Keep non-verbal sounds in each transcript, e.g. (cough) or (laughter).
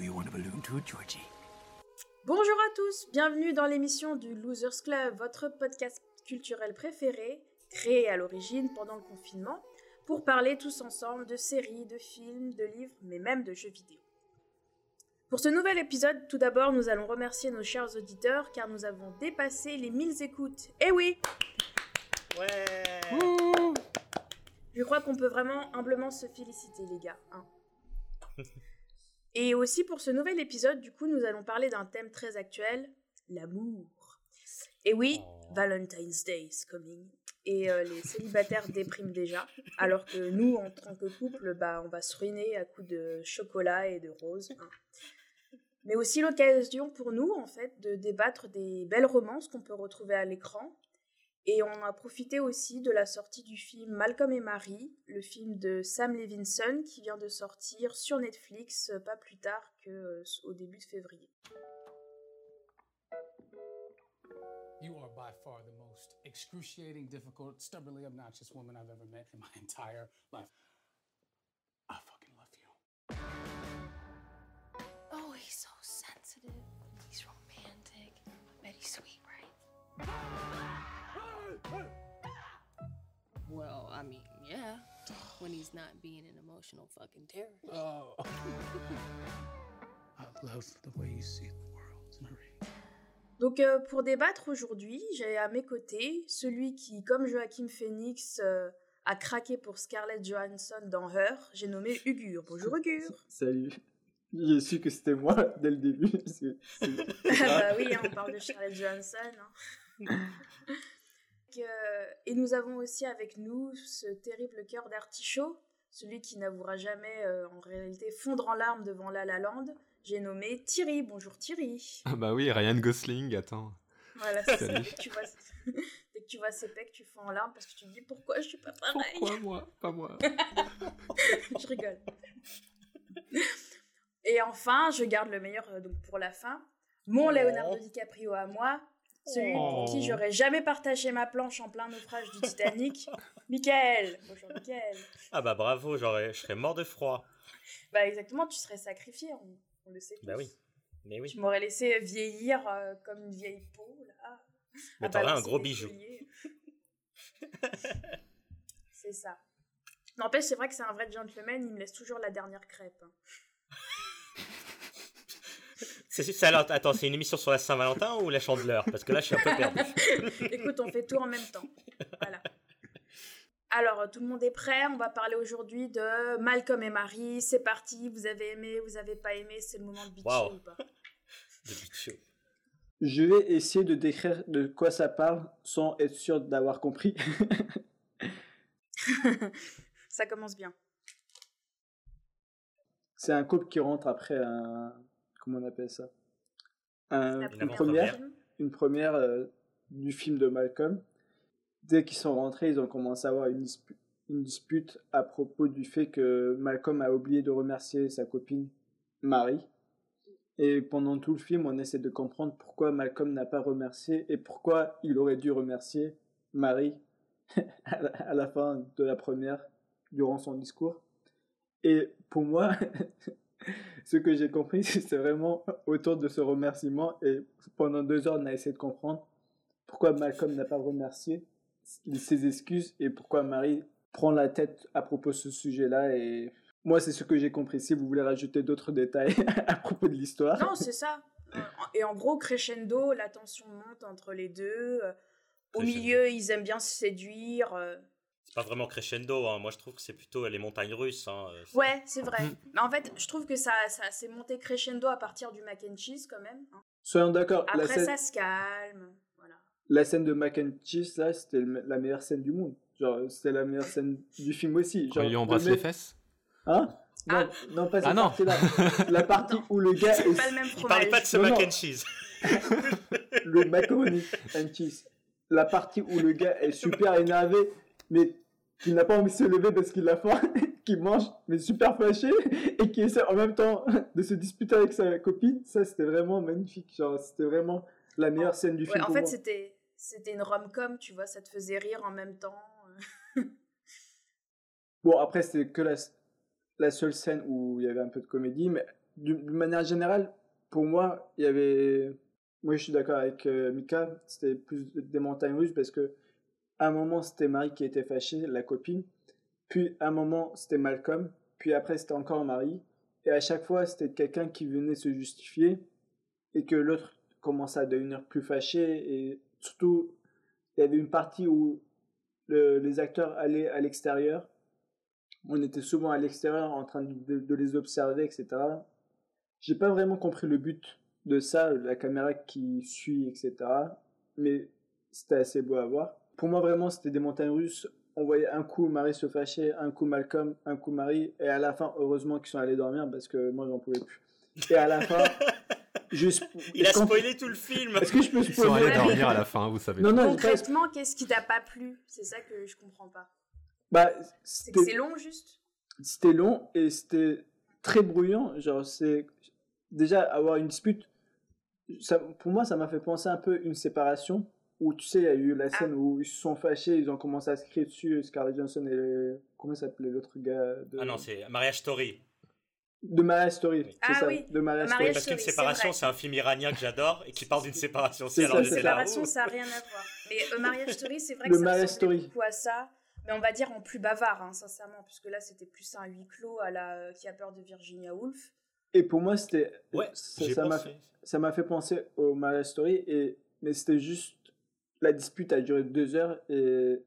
Do you want a balloon too, Georgie? Bonjour à tous, bienvenue dans l'émission du Losers Club, votre podcast culturel préféré, créé à l'origine pendant le confinement, pour parler tous ensemble de séries, de films, de livres, mais même de jeux vidéo. Pour ce nouvel épisode, tout d'abord, nous allons remercier nos chers auditeurs car nous avons dépassé les 1000 écoutes. Eh oui Ouais Je crois qu'on peut vraiment humblement se féliciter, les gars. hein. (laughs) Et aussi pour ce nouvel épisode, du coup, nous allons parler d'un thème très actuel, l'amour. Et oui, Oh. Valentine's Day is coming. Et euh, les célibataires (laughs) dépriment déjà, alors que nous, en tant que couple, bah, on va se ruiner à coups de chocolat et de roses. hein. Mais aussi l'occasion pour nous, en fait, de débattre des belles romances qu'on peut retrouver à l'écran. Et on a profité aussi de la sortie du film Malcolm et Marie, le film de Sam Levinson qui vient de sortir sur Netflix euh, pas plus tard que euh, au début de février. You are by far the most excruciating, difficult, stubbornly obnoxious woman I've ever met in my entire life. I fucking love you. Oh, he's so I mean, yeah. When he's not being an emotional fucking terrorist. Oh. (laughs) I love the way you see the world, Marie. Donc euh, pour débattre aujourd'hui, j'ai à mes côtés celui qui, comme Joachim Phoenix, euh, a craqué pour Scarlett Johansson dans Her, j'ai nommé Ugur. Bonjour Ugur (laughs) Salut. J'ai su que c'était moi dès le début. Ah bah oui, hein, on parle de Scarlett Johansson. hein. (laughs) Euh, et nous avons aussi avec nous ce terrible cœur d'artichaut, celui qui n'avouera jamais euh, en réalité fondre en larmes devant La La Land. J'ai nommé Thierry. Bonjour Thierry. Ah bah oui, Ryan Gosling, attends. Voilà, c'est ça. Dès que tu vois, (laughs) dès que tu vois ses pecs, tu fonds en larmes parce que tu te dis pourquoi je suis pas pareil. Pourquoi moi? Pas moi. (laughs) je rigole. Et enfin, je garde le meilleur euh, donc pour la fin. Mon Oh. Leonardo DiCaprio à moi, celui pour qui Oh. j'aurais jamais partagé ma planche en plein naufrage du Titanic. (laughs) Michael. Bonjour Michael. Ah bah bravo, j'aurais, je serais mort de froid. Bah exactement, tu serais sacrifié, on, on le sait. Bah tous. oui. Mais oui. Tu m'aurais laissé vieillir euh, comme une vieille peau là. Mais à t'aurais un gros bijou. c'est ça. N'empêche, c'est vrai que c'est un vrai gentleman, il me laisse toujours la dernière crêpe. hein. C'est, attends, c'est une émission sur la Saint-Valentin ou la Chandeleur? Parce que là, je suis un peu perdu. (laughs) Écoute, on fait tout en même temps. Voilà. Alors, tout le monde est prêt? On va parler aujourd'hui de Malcolm et Marie. C'est parti. Vous avez aimé, vous avez pas aimé? C'est le moment de bitcher Waouh. ou pas? (laughs) Je vais essayer de décrire de quoi ça parle sans être sûr d'avoir compris. (laughs) Ça commence bien. C'est un couple qui rentre après un. Comment on appelle ça? Un- Une première une première euh, du film de Malcolm. Dès qu'ils sont rentrés, ils ont commencé à avoir une, dispu- une dispute à propos du fait que Malcolm a oublié de remercier sa copine Marie. Et pendant tout le film, on essaie de comprendre pourquoi Malcolm n'a pas remercié et pourquoi il aurait dû remercier Marie (laughs) à la fin de la première, durant son discours. Et pour moi, (laughs) ce que j'ai compris, (laughs) c'est vraiment autour de ce remerciement. Et pendant deux heures, on a essayé de comprendre pourquoi Malcolm n'a pas remercié ses excuses et pourquoi Marie prend la tête à propos de ce sujet-là. Et moi, c'est ce que j'ai compris. Si vous voulez rajouter d'autres détails (laughs) à propos de l'histoire. Non, c'est ça. Euh, Et en gros, crescendo, la tension monte entre les deux. Euh, Au Crescendo. milieu, ils aiment bien se séduire. Euh. C'est pas vraiment crescendo. hein. Moi, je trouve que c'est plutôt les montagnes russes. hein. C'est- Ouais, c'est vrai. Mais en fait, je trouve que ça, ça s'est monté crescendo à partir du mac and cheese quand même. hein. Soyons d'accord, la Après, scène, ça se calme. Voilà. la scène de Mac and Cheese, là, c'était la meilleure scène du monde. Genre, c'était la meilleure scène du film aussi. Quand Genre, il lui le embrasse mec- les fesses Hein? Non, Ah. non, pas cette Ah non. partie-là. La partie Non. où le gars C'est est pas le même Il parlait pas de ce Non, mac non. and cheese. (laughs) le macaroni and cheese. La partie où le gars est super énervé, mais qui n'a pas envie de se lever parce qu'il a faim, (laughs) qui mange, mais super fâché, et qui essaie en même temps (laughs) de se disputer avec sa copine. Ça, c'était vraiment magnifique. Genre, c'était vraiment la meilleure scène du Ouais, film en pour fait, c'était c'était une rom-com, tu vois, ça te faisait rire en même temps. (laughs) Bon, après, c'était que la, la seule scène où il y avait un peu de comédie, mais d'une d'une manière générale, pour moi, il y avait. Moi, je suis d'accord avec euh, Mika, c'était plus des montagnes russes parce que un moment, c'était Marie qui était fâchée, la copine. Puis, un moment, c'était Malcolm. Puis après, c'était encore Marie. Et à chaque fois, c'était quelqu'un qui venait se justifier et que l'autre commençait à devenir plus fâché. Et surtout, il y avait une partie où le- les acteurs allaient à l'extérieur. On était souvent à l'extérieur en train de, de les observer, etc. J'ai pas vraiment compris le but de ça, la caméra qui suit, etc. Mais c'était assez beau à voir. Pour moi, vraiment, c'était des montagnes russes. On voyait un coup Marie se fâcher, un coup Malcolm, un coup Marie, et à la fin, heureusement qu'ils sont allés dormir parce que moi, j'en pouvais plus. Et à la fin, (laughs) juste. Il a quand- spoilé tout le film. Est-ce que je peux Ils sont spoiler allés dormir à la fin, vous savez. Non, non, Concrètement, qu'est-ce qui t'a pas plu? C'est ça que je comprends pas. bah, C'est que c'était c'est long juste? C'était long et c'était très bruyant. Genre, c'est déjà avoir une dispute. Ça, pour moi, ça m'a fait penser un peu une séparation où tu sais, il y a eu la scène où ils se sont fâchés, ils ont commencé à se crier dessus, Scarlett Johansson et le- comment s'appelait l'autre gars de, Ah non, c'est Mariage Story. de Marriage Story. C'est Ah ça, oui, de Marriage Marriage Story. Parce qu'une séparation, c'est un film iranien que j'adore et qui parle d'une séparation aussi. C'est Alors ça, séparation, ça n'a rien à voir. Mais euh, Mariage Story, c'est vrai Le que ça Marriage Story. beaucoup à ça. Mais on va dire en plus bavard, hein, sincèrement, puisque là c'était plus un huis clos à la euh, qui a peur de Virginia Woolf. Et pour moi, c'était. Ouais, ça m'a pensé. ça m'a fait penser au Marriage Story, et, mais c'était juste. La dispute a duré deux heures, et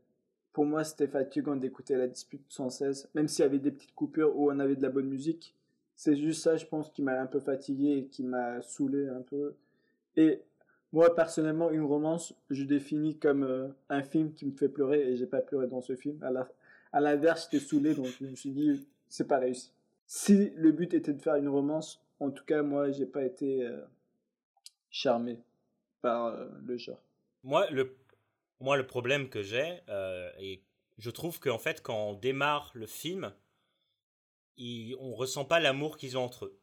pour moi, c'était fatigant d'écouter la dispute sans cesse, même s'il y avait des petites coupures où on avait de la bonne musique. C'est juste ça, je pense, qui m'a un peu fatigué et qui m'a saoulé un peu. Et moi, personnellement, une romance, je définis comme euh, un film qui me fait pleurer, et j'ai pas pleuré dans ce film. À l'inverse, j'étais saoulé, donc je me suis dit, c'est pas réussi. Si le but était de faire une romance, en tout cas, moi, j'ai pas été euh, charmé par euh, le genre. Moi, le, moi, le problème que j'ai, euh, et je trouve qu'en fait, quand on démarre le film, il, on ressent pas l'amour qu'ils ont entre eux.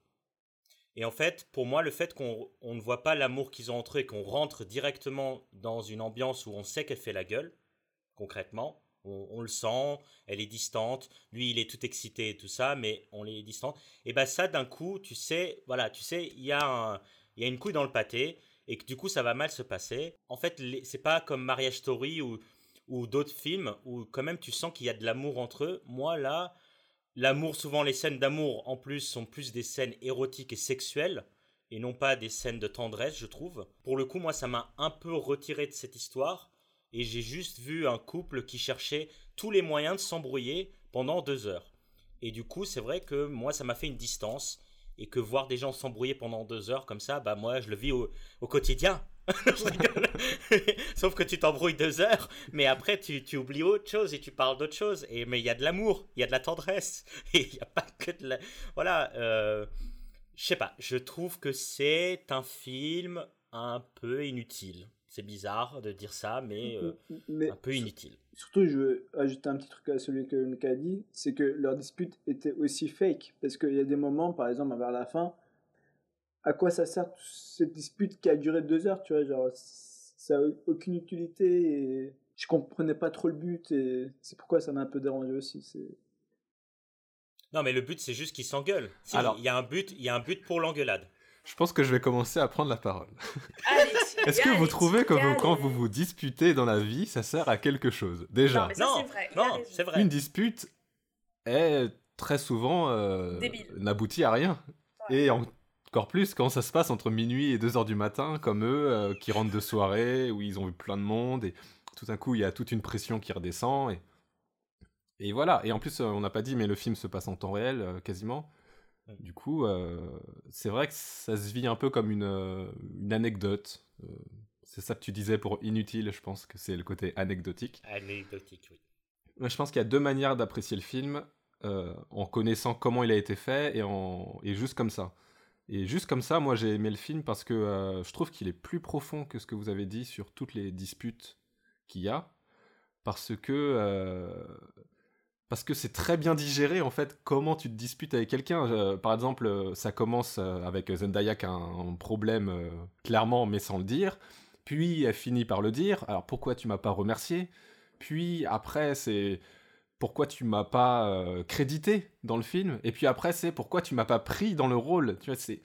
Et en fait, pour moi, le fait qu'on on ne voit pas l'amour qu'ils ont entre eux et qu'on rentre directement dans une ambiance où on sait qu'elle fait la gueule, concrètement, on, on le sent, elle est distante, lui il est tout excité et tout ça, mais on est distant. Et ben ça, d'un coup, tu sais, voilà, tu sais, il y a y a une couille dans le pâté et que du coup ça va mal se passer. En fait, c'est pas comme Marriage Story ou, ou d'autres films où quand même tu sens qu'il y a de l'amour entre eux. Moi là, l'amour, souvent les scènes d'amour en plus sont plus des scènes érotiques et sexuelles et non pas des scènes de tendresse, je trouve. Pour le coup, moi ça m'a un peu retiré de cette histoire et j'ai juste vu un couple qui cherchait tous les moyens de s'embrouiller pendant deux heures. Et du coup, c'est vrai que moi ça m'a fait une distance et que voir des gens s'embrouiller pendant deux heures comme ça, bah moi je le vis au, quotidien. (laughs) (laughs) Sauf que tu t'embrouilles deux heures, mais après tu, tu oublies autre chose et tu parles d'autre chose. Et, mais il y a de l'amour, il y a de la tendresse, (laughs) et il n'y a pas que de la... Voilà, euh, je sais pas, je trouve que c'est un film un peu inutile. C'est bizarre de dire ça, mais euh, Mais un peu inutile. surtout, je veux ajouter un petit truc à celui que Mika a dit, c'est que leur dispute était aussi fake. Parce qu'il y a des moments, par exemple, vers la fin, à quoi ça sert cette dispute qui a duré deux heures, tu vois, genre, ça a aucune utilité et je comprenais pas trop le but et c'est pourquoi ça m'a un peu dérangé aussi. C'est... Non, mais le but c'est juste qu'ils s'engueulent. Si, Alors- il y a un but, il y a un but pour l'engueulade. Je pense que je vais commencer à prendre la parole. (laughs) Est-ce que vous trouvez que vous- quand vous vous disputez dans la vie, ça sert à quelque chose? Déjà, Non, mais ça, non, c'est vrai, non, c'est une dispute est très souvent euh, n'aboutit à rien. Ouais. Et en- encore plus quand ça se passe entre minuit et 2 heures du matin, comme eux, euh, qui rentrent de soirée, où ils ont vu plein de monde, et tout d'un coup, il y a toute une pression qui redescend. Et, et voilà. Et en plus, euh, on n'a pas dit, mais le film se passe en temps réel, euh, quasiment. Mm. Du coup, euh, c'est vrai que ça se vit un peu comme une, euh, une anecdote. Euh, c'est ça que tu disais pour inutile, je pense que c'est le côté anecdotique. Anecdotique, oui. Je pense qu'il y a deux manières d'apprécier le film, euh, en connaissant comment il a été fait et, en... et juste comme ça. Et juste comme ça, moi j'ai aimé le film parce que je trouve qu'il est plus profond que ce que vous avez dit sur toutes les disputes qu'il y a. Parce que parce que c'est très bien digéré en fait comment tu te disputes avec quelqu'un. Euh, par exemple, euh, ça commence euh, avec Zendaya qui a un, problème clairement mais sans le dire. Puis elle finit par le dire. Alors pourquoi tu m'as pas remercié? Puis après c'est pourquoi tu m'as pas crédité dans le film? Et puis après, c'est pourquoi tu m'as pas pris dans le rôle? Tu vois, c'est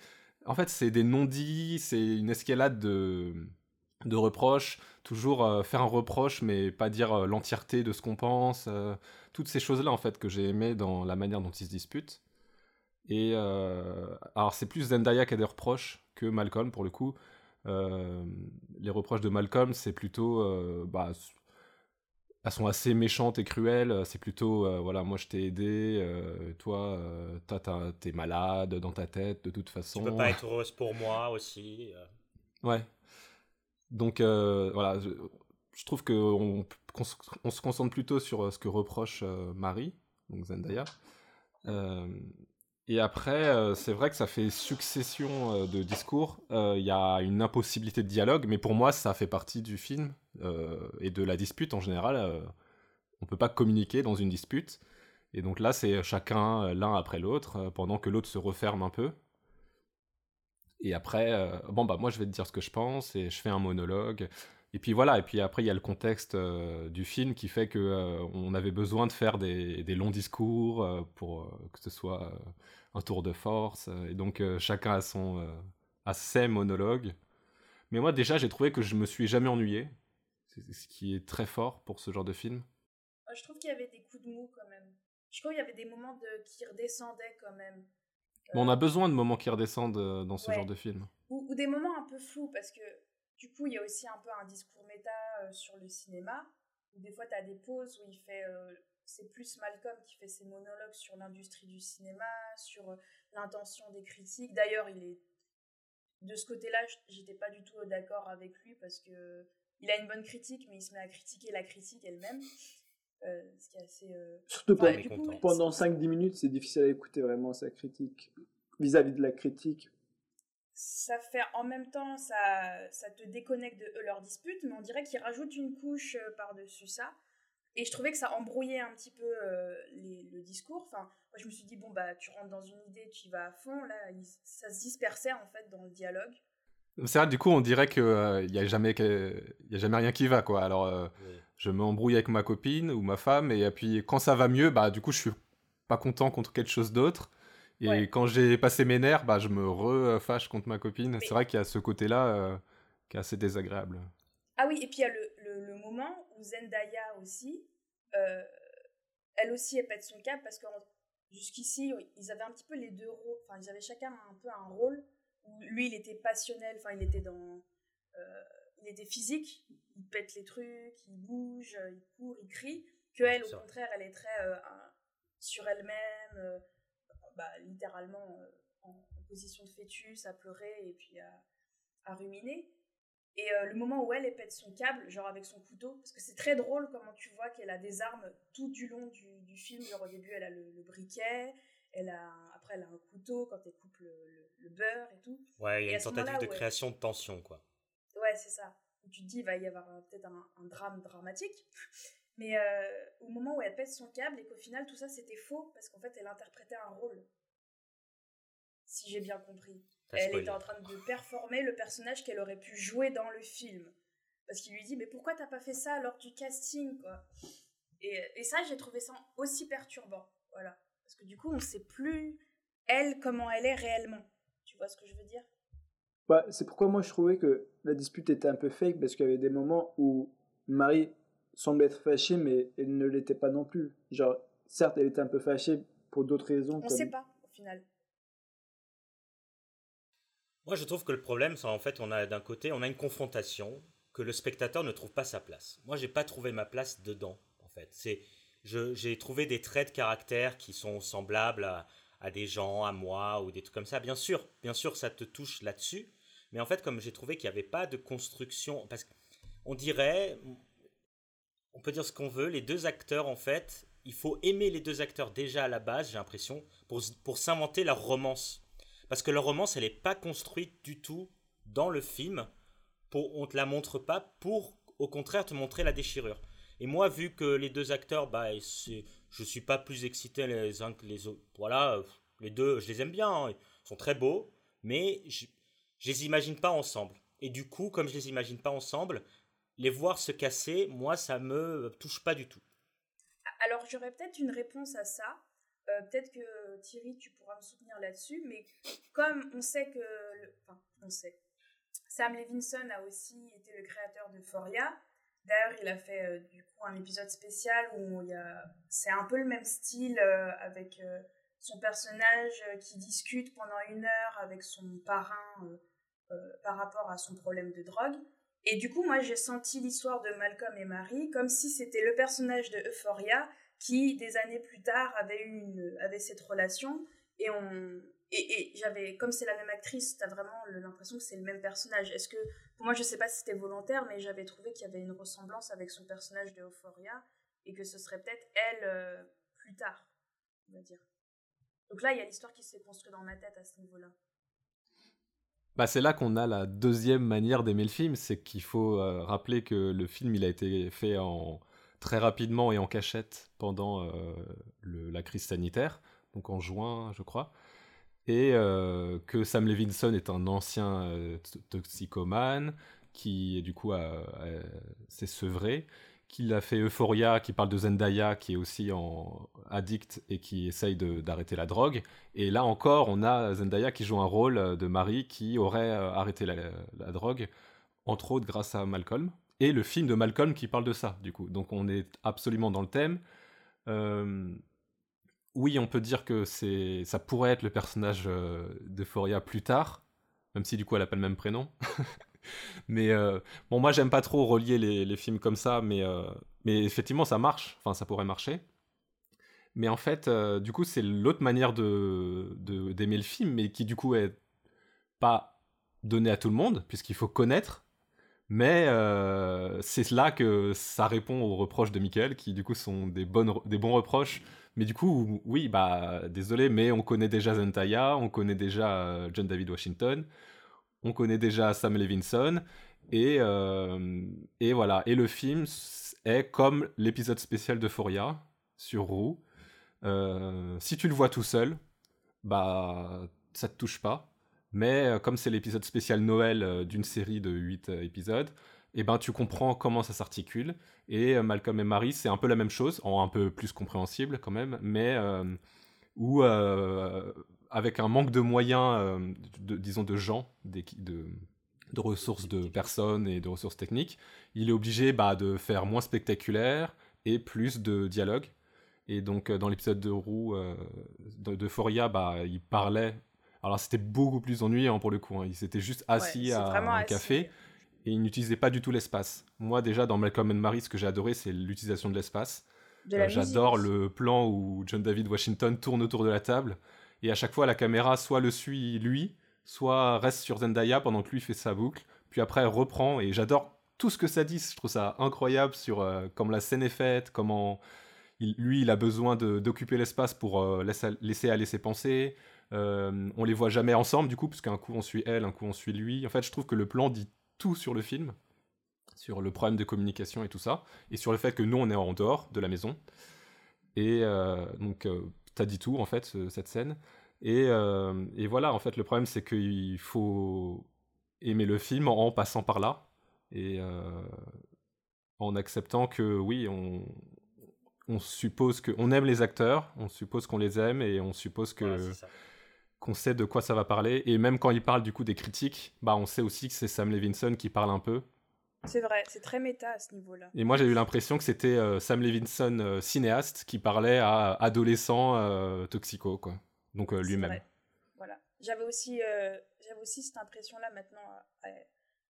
en fait, c'est des non-dits, c'est une escalade de, de reproches, toujours euh, faire un reproche, mais pas dire euh, l'entièreté de ce qu'on pense. toutes ces choses-là, en fait, que j'ai aimé dans la manière dont ils se disputent. Et alors, c'est plus Zendaya qui a des reproches que Malcolm, pour le coup. les reproches de Malcolm, c'est plutôt bah, elles sont assez méchantes et cruelles. Euh, c'est plutôt, euh, voilà, moi je t'ai aidé, euh, toi, t'es malade dans ta tête de toute façon. Tu peux pas être heureuse pour moi aussi. Ouais. Donc voilà, je, trouve qu'on on se concentre plutôt sur ce que reproche Marie, donc Zendaya. Et après, euh, c'est vrai que ça fait succession euh, de discours. Euh, il y a une impossibilité de dialogue, mais pour moi, ça fait partie du film et de la dispute en général. on peut pas communiquer dans une dispute. Et donc là, c'est chacun l'un après l'autre, pendant que l'autre se referme un peu. Et après, bon, bah moi, je vais te dire ce que je pense, et je fais un monologue. Et puis voilà, et puis après, il y a le contexte du film qui fait que on avait besoin de faire des, des longs discours pour que ce soit un tour de force. Euh, et donc euh, chacun a son euh, a ses monologues. Mais moi déjà j'ai trouvé que je me suis jamais ennuyé, ce qui est très fort pour ce genre de film. Je trouve qu'il y avait des coups de mou quand même. Je trouve qu'il y avait des moments de... qui redescendaient quand même. Mais on a besoin de moments qui redescendent dans ce genre de film. Ou, des moments un peu flous, parce que du coup, il y a aussi un peu un discours méta sur le cinéma, où des fois, tu as des pauses où il fait c'est plus Malcolm qui fait ses monologues sur l'industrie du cinéma, sur euh, l'intention des critiques. D'ailleurs, il est de ce côté-là, j'étais pas du tout d'accord avec lui parce que il a une bonne critique, mais il se met à critiquer la critique elle-même. Euh, ce qui est assez. Euh, Surtout pendant 5-10 minutes, c'est difficile à écouter vraiment sa critique. Vis-à-vis de la critique. Ça fait en même temps, ça, ça te déconnecte de leur dispute, mais on dirait qu'il rajoute une couche par-dessus ça. Et je trouvais que ça embrouillait un petit peu euh, le discours. Enfin, moi, je me suis dit, bon, bah, tu rentres dans une idée, tu y vas à fond. Là, ça se dispersait, en fait, dans le dialogue. C'est vrai, du coup, on dirait qu'il euh, n'y a, jamais y a jamais rien qui va, quoi. Alors, euh, je m'embrouille avec ma copine ou ma femme, et puis quand ça va mieux, bah, du coup, je suis pas content contre quelque chose d'autre. Et quand j'ai passé mes nerfs, bah, je me refâche contre ma copine. C'est vrai qu'il y a ce côté-là qui est assez désagréable. Ah oui, et puis il y a le, le, moment où Zendaya aussi, euh, elle aussi, elle pète son cap parce que jusqu'ici, ils avaient un petit peu les deux rôles, enfin, ils avaient chacun un peu un rôle où lui, il était passionnel, enfin, il était dans. Euh, il était physique, il pète les trucs, il bouge, il court, il crie. Que elle, au contraire, elle est très euh, sur elle-même, bah, littéralement en, position de fœtus, à pleurer et puis à, à ruminer. Et euh, le moment où elle, elle pète son câble, genre avec son couteau, parce que c'est très drôle comment tu vois qu'elle a des armes tout du long du, du film. Genre au début, elle a le, briquet, elle a, après elle a un couteau quand elle coupe le, le, beurre et tout. Ouais, il y a une tentative de création de tension, quoi. Ouais, c'est ça. Où tu te dis, il va y avoir peut-être un, un, drame dramatique. (laughs) Mais euh, au moment où elle pète son câble et qu'au final tout ça c'était faux, parce qu'en fait elle interprétait un rôle. Si j'ai bien compris elle était en train de performer le personnage qu'elle aurait pu jouer dans le film. Parce qu'il lui dit, mais pourquoi t'as pas fait ça lors du casting, quoi? Et, et, ça, j'ai trouvé ça aussi perturbant. Voilà. Parce que du coup, on sait plus, elle, comment elle est réellement. Tu vois ce que je veux dire? Bah, C'est pourquoi moi, je trouvais que la dispute était un peu fake, parce qu'il y avait des moments où Marie semblait être fâchée, mais elle ne l'était pas non plus. Genre, certes, elle était un peu fâchée pour d'autres raisons. On ne sait pas, au final. Moi, je trouve que le problème, c'est en fait, on a d'un côté, on a une confrontation que le spectateur ne trouve pas sa place. Moi, j'ai pas trouvé ma place dedans, en fait. C'est, j'ai trouvé des traits de caractère qui sont semblables à, à, des gens, à moi, ou des trucs comme ça. Bien sûr, bien sûr, ça te touche là-dessus. Mais en fait, comme j'ai trouvé qu'il n'y avait pas de construction, parce qu'on dirait, on peut dire ce qu'on veut, les deux acteurs, en fait, il faut aimer les deux acteurs déjà à la base, j'ai l'impression, pour, pour s'inventer leur romance parce que leur romance, elle n'est pas construite du tout dans le film. Pour, on te la montre pas pour, au contraire, te montrer la déchirure. Et moi, vu que les deux acteurs, bah, je suis pas plus excité les uns que les autres. Voilà, les deux, je les aime bien, hein. ils sont très beaux, mais je, je les imagine pas ensemble. Et du coup, comme je les imagine pas ensemble, les voir se casser, moi, ça me touche pas du tout. Alors, j'aurais peut-être une réponse à ça. Euh, peut-être que Thierry, tu pourras me soutenir là-dessus, mais comme on sait que, enfin, on sait, Sam Levinson a aussi été le créateur de Foria. D'ailleurs, il a fait euh, du coup un épisode spécial où a, c'est un peu le même style euh, avec son personnage qui discute pendant une heure avec son parrain par rapport à son problème de drogue. Et du coup, moi, j'ai senti l'histoire de Malcolm et Marie comme si c'était le personnage de Euphoria qui, des années plus tard, avait, eu une, avait cette relation. Et, on, et, j'avais, comme c'est la même actrice, t'as vraiment l'impression que c'est le même personnage. Est-ce que, pour moi, je sais pas si c'était volontaire, mais j'avais trouvé qu'il y avait une ressemblance avec son personnage de Euphoria et que ce serait peut-être elle euh, plus tard, on va dire. Donc là, il y a l'histoire qui s'est construite dans ma tête à ce niveau-là. Bah, c'est là qu'on a la deuxième manière d'aimer le film, c'est qu'il faut euh, rappeler que le film il a été fait en très rapidement et en cachette pendant euh, la crise sanitaire, donc en juin, je crois, et euh, que Sam Levinson est un ancien toxicomane qui du coup s'est sevré qu'il a fait Euphoria, qui parle de Zendaya, qui est aussi en addict et qui essaye d'arrêter la drogue. Et là encore, on a Zendaya qui joue un rôle de Marie qui aurait euh, arrêté la, drogue, entre autres grâce à Malcolm. Et le film de Malcolm qui parle de ça, du coup. Donc on est absolument dans le thème. Euh, oui, on peut dire que ça pourrait être le personnage euh, d'Euphoria plus tard, même si du coup elle n'a pas le même prénom. (laughs) mais euh, bon, moi j'aime pas trop relier les, films comme ça, mais, euh, mais effectivement ça marche, enfin ça pourrait marcher. Mais en fait, euh, du coup, c'est l'autre manière de, d'aimer le film, mais qui du coup est pas donné à tout le monde, puisqu'il faut connaître. Mais c'est là que ça répond aux reproches de Michael, qui du coup sont des, bonnes, des bons reproches. Mais du coup, oui, bah désolé, mais on connaît déjà Zendaya, on connaît déjà John David Washington, on connaît déjà Sam Levinson. Et, euh, et voilà. Et le film est comme l'épisode spécial de Foria sur Roux. Euh, si tu le vois tout seul, bah ça te touche pas. Mais euh, comme c'est l'épisode spécial Noël d'une série de 8 épisodes, et eh ben tu comprends comment ça s'articule. Et Malcolm et Marie, c'est un peu la même chose, en un peu plus compréhensible quand même, mais où avec un manque de moyens, euh, disons de gens, de, de, ressources de personnes et de ressources techniques, il est obligé bah, de faire moins spectaculaire et plus de dialogue. Et donc euh, dans l'épisode de Roux, euh, de, Foria, bah, il parlait. Alors c'était beaucoup plus ennuyant pour le coup. Hein. Il s'était juste assis à un café et il n'utilisait pas du tout l'espace. Moi déjà dans Malcolm and Marie, ce que j'ai adoré, c'est l'utilisation de l'espace. J'adore le plan où John David Washington tourne autour de la table et à chaque fois, la caméra soit le suit lui, soit reste sur Zendaya pendant que lui fait sa boucle. Puis après, elle reprend. Et j'adore tout ce que ça dit. Je trouve ça incroyable sur euh, comment la scène est faite, comment lui, il a besoin d'occuper l'espace pour euh, laisser, aller ses pensées. Euh, on les voit jamais ensemble, du coup, parce qu'un coup on suit elle, un coup on suit lui. En fait, je trouve que le plan dit tout sur le film, sur le problème de communication et tout ça, et sur le fait que nous, on est en dehors de la maison. Et donc, t'as dit tout en fait cette scène. Et, euh, et, voilà, en fait, le problème c'est qu'il faut aimer le film en, passant par là et euh, en acceptant que oui, on, on suppose qu'on aime les acteurs, on suppose qu'on les aime et on suppose que qu'on sait de quoi ça va parler. Et même quand il parle du coup des critiques, bah on sait aussi que c'est Sam Levinson qui parle un peu c'est vrai, c'est très méta à ce niveau-là. Et moi, j'ai eu l'impression que c'était euh, Sam Levinson, euh, cinéaste, qui parlait à adolescent euh, toxico, quoi. Donc lui-même. Voilà. J'avais aussi, j'avais aussi cette impression-là maintenant, à,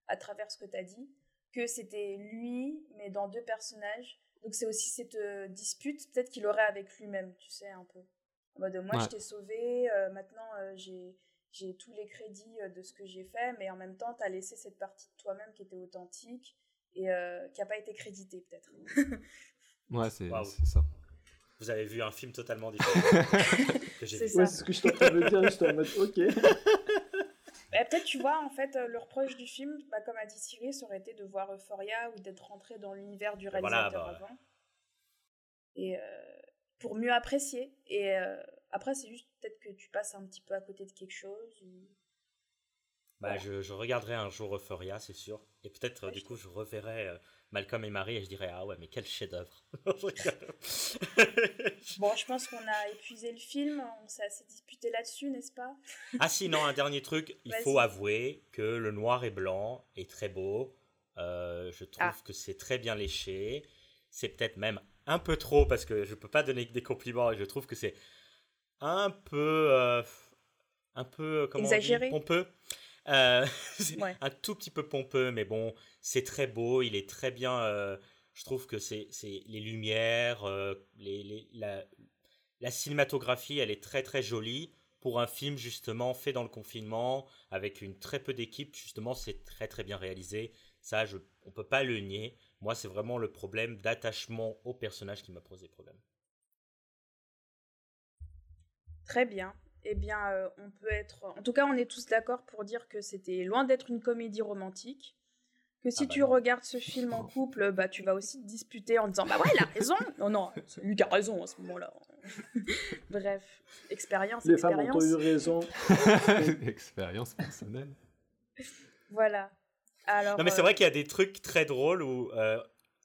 à, travers ce que tu as dit, que c'était lui, mais dans deux personnages. Donc c'est aussi cette dispute, peut-être qu'il aurait avec lui-même, tu sais, un peu. En mode, moi, je t'ai sauvé, maintenant, j'ai j'ai tous les crédits euh, de ce que j'ai fait, mais en même temps, tu as laissé cette partie de toi-même qui était authentique et euh, qui n'a pas été créditée, peut-être. (laughs) ouais, c'est ça. Vous avez vu un film totalement (laughs) différent C'est ça. c'est ce que je t'entends dire, je en mode ok. (laughs) peut-être, tu vois, en fait, euh, le reproche du film, bah, comme a dit Cyril, ça aurait été de voir Euphoria ou d'être rentré dans l'univers du réalisateur bah avant. Et pour mieux apprécier. Et après, c'est juste peut-être que tu passes un petit peu à côté de quelque chose. Bah, je, je regarderai un jour Euphoria, c'est sûr. Et peut-être, euh, Ouais, du je coup, je reverrai euh, Malcolm et Marie et je dirais, ah ouais, mais quel chef-d'œuvre. (laughs) Bon, je pense qu'on a épuisé le film, on s'est assez disputé là-dessus, n'est-ce pas? (laughs) Ah, sinon, un dernier truc, il faut avouer que le noir et blanc est très beau. Euh, je trouve Ah. que c'est très bien léché. C'est peut-être même un peu trop parce que je peux pas donner des compliments et je trouve que c'est un peu. euh, un peu. Comment on dit Pompeux. Euh, (laughs) Ouais. un tout petit peu pompeux, mais bon, c'est très beau, il est très bien. euh, je trouve que c'est les lumières, euh, les, les- la, la cinématographie, elle est très très jolie pour un film justement fait dans le confinement avec une très peu d'équipe. Justement, c'est très très bien réalisé. Ça, je, on peut pas le nier. Moi, c'est vraiment le problème d'attachement au personnage qui m'a posé problème. Très bien. Eh bien, euh, on peut être. En tout cas, on est tous d'accord pour dire que c'était loin d'être une comédie romantique. Que si Ah bah tu non. regardes ce (laughs) film en couple, bah tu vas aussi te disputer en disant bah ouais, il a raison. (laughs) Non non, c'est lui qui a raison à ce moment-là. (laughs) Bref, expérience, Les femmes ont expérience. eu raison. Expérience personnelle. Voilà. Alors. Non, mais c'est euh, vrai qu'il y a des trucs très drôles où euh,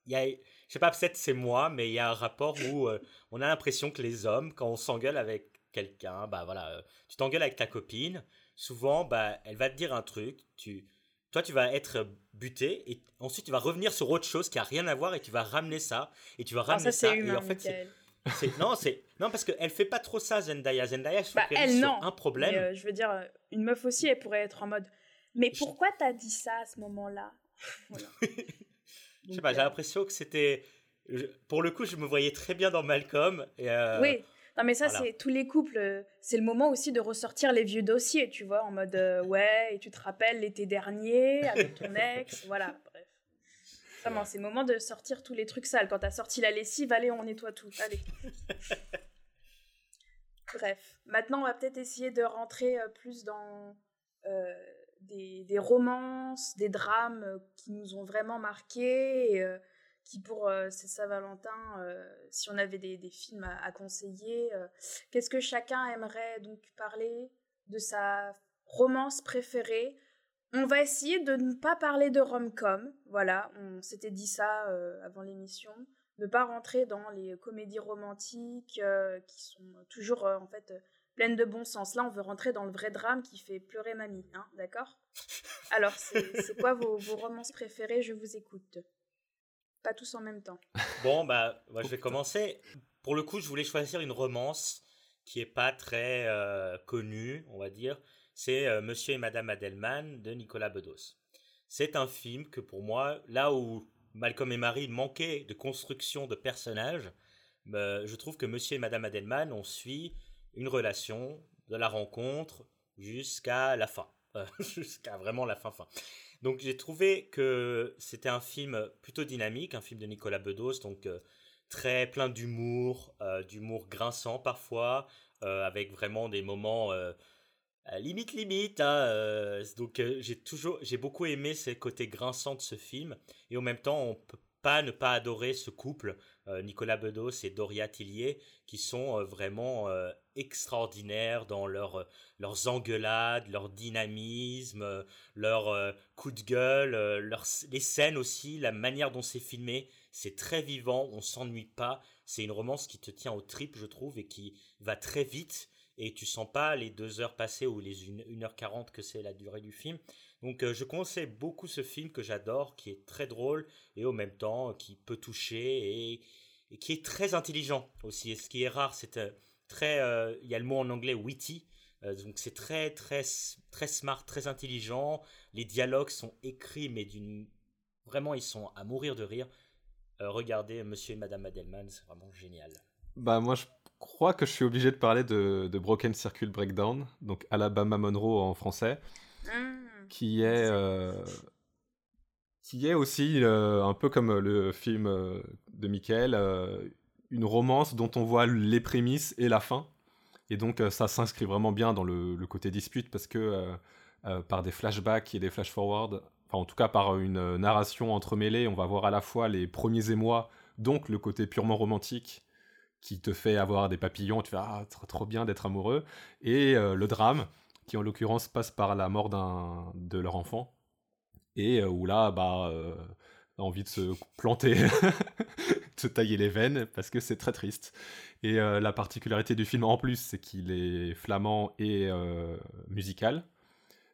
il y a, je sais pas, peut-être c'est moi, mais il y a un rapport où euh, on a l'impression que les hommes, quand on s'engueule avec quelqu'un, bah voilà, euh, tu t'engueules avec ta copine, souvent, bah elle va te dire un truc, tu, toi tu vas être buté et ensuite tu vas revenir sur autre chose qui a rien à voir et tu vas ramener ça et tu vas ah, ramener ça, et en fait c'est, non c'est non parce qu'elle fait pas trop ça Zendaya, Zendaya se Bah, elle, non. un problème. Mais, euh, je veux dire, euh, une meuf aussi, elle pourrait être en mode. Mais pourquoi t'as dit ça à ce moment-là? Voilà. (laughs) Je sais pas, j'ai euh, l'impression que c'était, pour le coup, je me voyais très bien dans Malcolm et euh, Oui. Non, mais ça, voilà. c'est tous les couples. euh, C'est le moment aussi de ressortir les vieux dossiers, tu vois, en mode euh, (laughs) ouais, et tu te rappelles l'été dernier avec ton (laughs) ex, voilà, bref. Vraiment, c'est le moment de sortir tous les trucs sales. Quand t'as sorti la lessive, allez, on nettoie tout. Allez. bref. Maintenant, on va peut-être essayer de rentrer euh, plus dans euh, des, romances, des drames euh, qui nous ont vraiment marqués. Euh, qui pour euh, Saint-Valentin, euh, si on avait des, films à, à conseiller, qu'est-ce que chacun aimerait donc parler de sa romance préférée? On va essayer de ne pas parler de rom-com, voilà, on s'était dit ça avant l'émission, ne pas rentrer dans les comédies romantiques qui sont toujours en fait pleines de bon sens. Là, on veut rentrer dans le vrai drame qui fait pleurer mamie, hein, d'accord? Alors, c'est (laughs) c'est quoi vos, vos romances préférées? Je vous écoute. Pas tous en même temps. Bon, bah, moi, je vais commencer. Pour le coup, je voulais choisir une romance qui est pas très euh, connue, on va dire. C'est euh, Monsieur et Madame Adelman de Nicolas Bedos. C'est un film que pour moi, là où Malcolm et Marie manquaient de construction de personnages, euh, je trouve que Monsieur et Madame Adelman, on suit une relation de la rencontre jusqu'à la fin. (laughs) Jusqu'à vraiment la fin fin. Donc j'ai trouvé que c'était un film plutôt dynamique, un film de Nicolas Bedos, donc euh, très plein d'humour, euh, d'humour grinçant parfois, euh, avec vraiment des moments limite limite. hein, donc j'ai toujours, j'ai beaucoup aimé ces côtés grinçants de ce film, et en même temps on peut pas ne pas adorer ce couple, Nicolas Bedos et Doria Tillier, qui sont vraiment extraordinaires dans leur, euh, leurs engueulades, leur dynamisme, euh, leur euh, coup de gueule, leurs, les scènes aussi, la manière dont c'est filmé, c'est très vivant, on s'ennuie pas. C'est une romance qui te tient au trip, je trouve, et qui va très vite. Et tu sens pas les deux heures passées ou les 1h40 que c'est la durée du film. Donc je conseille beaucoup ce film que j'adore, qui est très drôle et au même temps qui peut toucher et, qui est très intelligent aussi. Et ce qui est rare, c'est très... euh, Il y a le mot en anglais witty. Euh, donc c'est très très très smart, très intelligent. Les dialogues sont écrits mais d'une vraiment ils sont à mourir de rire. Euh, regardez Monsieur et Madame Adelman, c'est vraiment génial. Bah moi je crois que je suis obligé de parler de, de Broken Circle Breakdown, donc Alabama Monroe en français, Mmh. qui est euh, qui est aussi euh, un peu comme le film euh, de Michael, euh, une romance dont on voit les prémices et la fin, et donc euh, ça s'inscrit vraiment bien dans le, côté dispute parce que euh, euh, par des flashbacks et des flash forward, enfin en tout cas par une narration entremêlée, on va voir à la fois les premiers émois, donc le côté purement romantique qui te fait avoir des papillons, tu fais ah trop, bien d'être amoureux, et le drame qui en l'occurrence passe par la mort d'un de leur enfant. Et où là bah euh, envie de se planter, (laughs) de tailler les veines parce que c'est très triste. Et euh, la particularité du film en plus, c'est qu'il est flamand et euh, musical.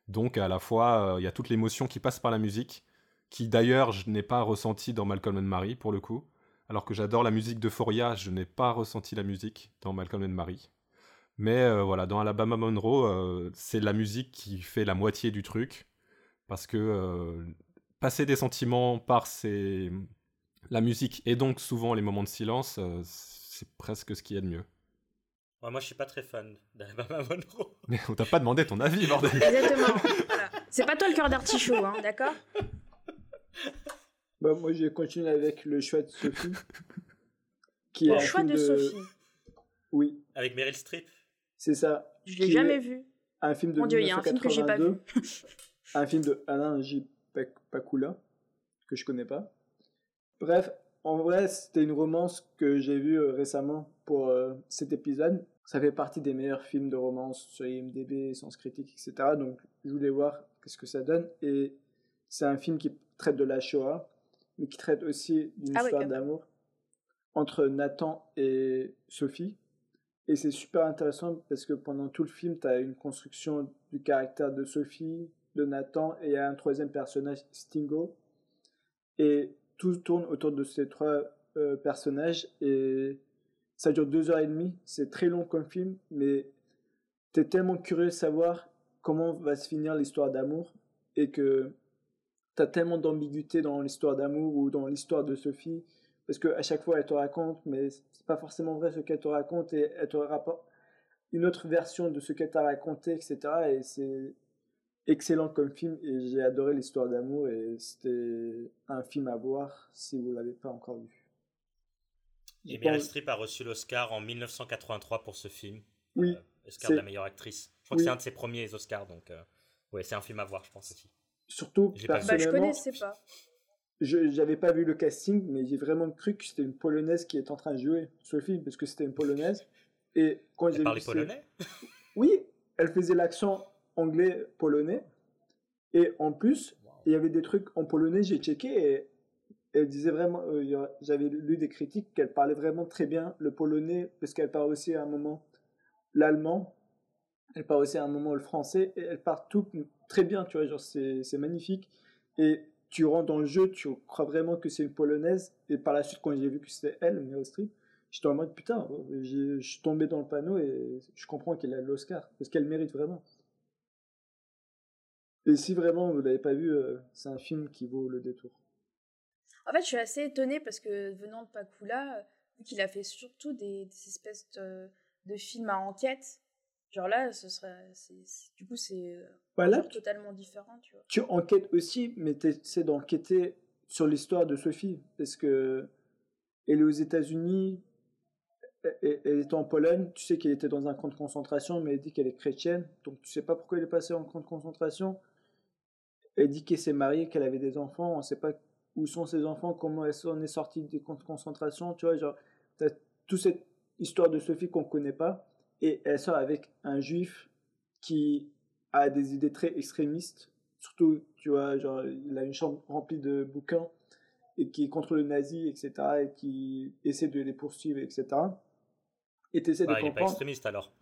Donc à la fois, euh, il y a toute l'émotion qui passe par la musique, qui d'ailleurs je n'ai pas ressenti dans Malcolm and Marie pour le coup. Alors que j'adore la musique d'Euphoria, je n'ai pas ressenti la musique dans Malcolm and Marie. Mais voilà, dans Alabama Monroe, c'est la musique qui fait la moitié du truc. Parce que passer des sentiments par ces... la musique et donc souvent les moments de silence, euh, c'est presque ce qu'il y a de mieux. Ouais, moi, je suis pas très fan d'Alabama Monroe. (laughs) Mais on t'a pas demandé ton avis, bordel (laughs) Exactement. voilà. C'est pas toi le cœur d'artichaut, hein, d'accord? Bah, moi, j'ai continué avec le choix de Sophie. qui Le choix de Sophie. Oui, Avec Meryl Streep? c'est ça. Je l'ai jamais vu. Un film de Mon Dieu, il y a un film que j'ai pas vu. 1982. un film de Alain J. Pac- Pakula, que je connais pas. Bref, en vrai, c'était une romance que j'ai vue euh, récemment pour euh, cet épisode. Ça fait partie des meilleurs films de romance sur IMDb, Sens Critique, etc. Donc, je voulais voir qu'est-ce que ça donne. Et c'est un film qui traite de la Shoah, mais qui traite aussi d'une Ah histoire d'amour entre Nathan et Sophie. Et c'est super intéressant parce que pendant tout le film, tu as une construction du caractère de Sophie, de Nathan, et il y a un troisième personnage, Stingo. Et tout tourne autour de ces trois euh, personnages. Et ça dure deux heures et demie. C'est très long comme film, mais tu es tellement curieux de savoir comment va se finir l'histoire d'amour. Et que tu as tellement d'ambiguïté dans l'histoire d'amour ou dans l'histoire de Sophie parce qu'à chaque fois elle te raconte, mais c'est pas forcément vrai ce qu'elle te raconte et elle te rapporte une autre version de ce qu'elle t'a raconté, etc. Et c'est excellent comme film et j'ai adoré l'histoire d'amour et c'était un film à voir si vous l'avez pas encore vu. Et Je Meryl pense- Streep a reçu l'Oscar en 1983 pour ce film. Oui, Euh, Oscar de la meilleure actrice. Je crois Oui. que c'est un de ses premiers Oscars, donc euh, ouais, c'est un film à voir, je pense aussi. surtout pas vu. Bah, je personnellement, connaissais pas. je j'avais pas vu le casting, mais j'ai vraiment cru que c'était une polonaise qui est en train de jouer Sophie parce que c'était une polonaise. Et quand j'ai Elle vu polonais? Oui, elle faisait l'accent anglais-polonais. Et en plus, il y avait des trucs en polonais, j'ai checké et elle disait vraiment, euh, j'avais lu des critiques qu'elle parlait vraiment très bien le polonais parce qu'elle parle aussi à un moment l'allemand, elle parle aussi à un moment le français et elle parle tout très bien, tu vois, genre c'est magnifique. Et tu rentres dans le jeu, tu crois vraiment que c'est une polonaise et par la suite quand j'ai vu que c'était elle, Meryl Streep, J'étais en mode putain, je suis tombé dans le panneau et je comprends qu'elle a l'Oscar parce qu'elle mérite vraiment. Et si vraiment vous l'avez pas vu, euh, c'est un film qui vaut le détour. En fait, je suis assez étonnée parce que venant de Pakula, euh, vu qu'il a fait surtout des, des espèces de, de films à enquête, genre là, ce serait, du coup, c'est euh, Voilà, genre totalement différent, tu vois. tu enquêtes aussi, mais tu essaies d'enquêter sur l'histoire de Sophie parce que elle est aux États-Unis, elle, elle était en Pologne, tu sais qu'elle était dans un camp de concentration, mais elle dit qu'elle est chrétienne, donc tu sais pas pourquoi elle est passée en camp de concentration. Elle dit qu'elle s'est mariée, qu'elle avait des enfants, on sait pas où sont ses enfants, comment elle s'en est sortie des camps de concentration, tu vois, genre, t'as toute cette histoire de Sophie qu'on connaît pas, et elle sort avec un juif qui a des idées très extrémistes, surtout, tu vois, genre, il a une chambre remplie de bouquins, et qui est contre le nazi, etc., et qui essaie de les poursuivre, etc. Et tu essaies Bah, de Il est pas comprendre. extrémiste alors.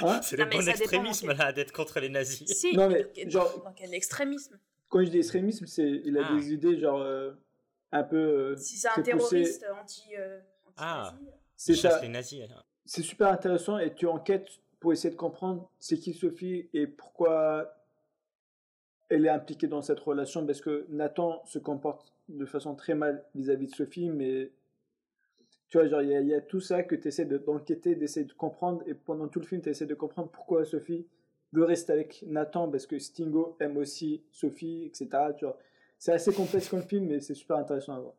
Hein? C'est le bon dépend, extrémisme là d'être contre les nazis. Si, Non, mais, genre- dans quel extrémisme Quand je dis extrémisme, c'est il a Ah. des idées, genre, euh, un peu. euh, Si c'est un terroriste anti, euh, Ah. anti-nazi, C'est ça. les nazis. hein. c'est super intéressant et tu enquêtes pour essayer de comprendre c'est qui Sophie et pourquoi elle est impliquée dans cette relation parce que Nathan se comporte de façon très mal vis-à-vis de Sophie mais tu vois genre il y, a- il y a tout ça que tu essaies d'enquêter d'essayer de comprendre et pendant tout le film tu essaies de comprendre pourquoi Sophie veut rester avec Nathan parce que Stingo aime aussi Sophie etc tu vois c'est assez complexe comme film mais c'est super intéressant à voir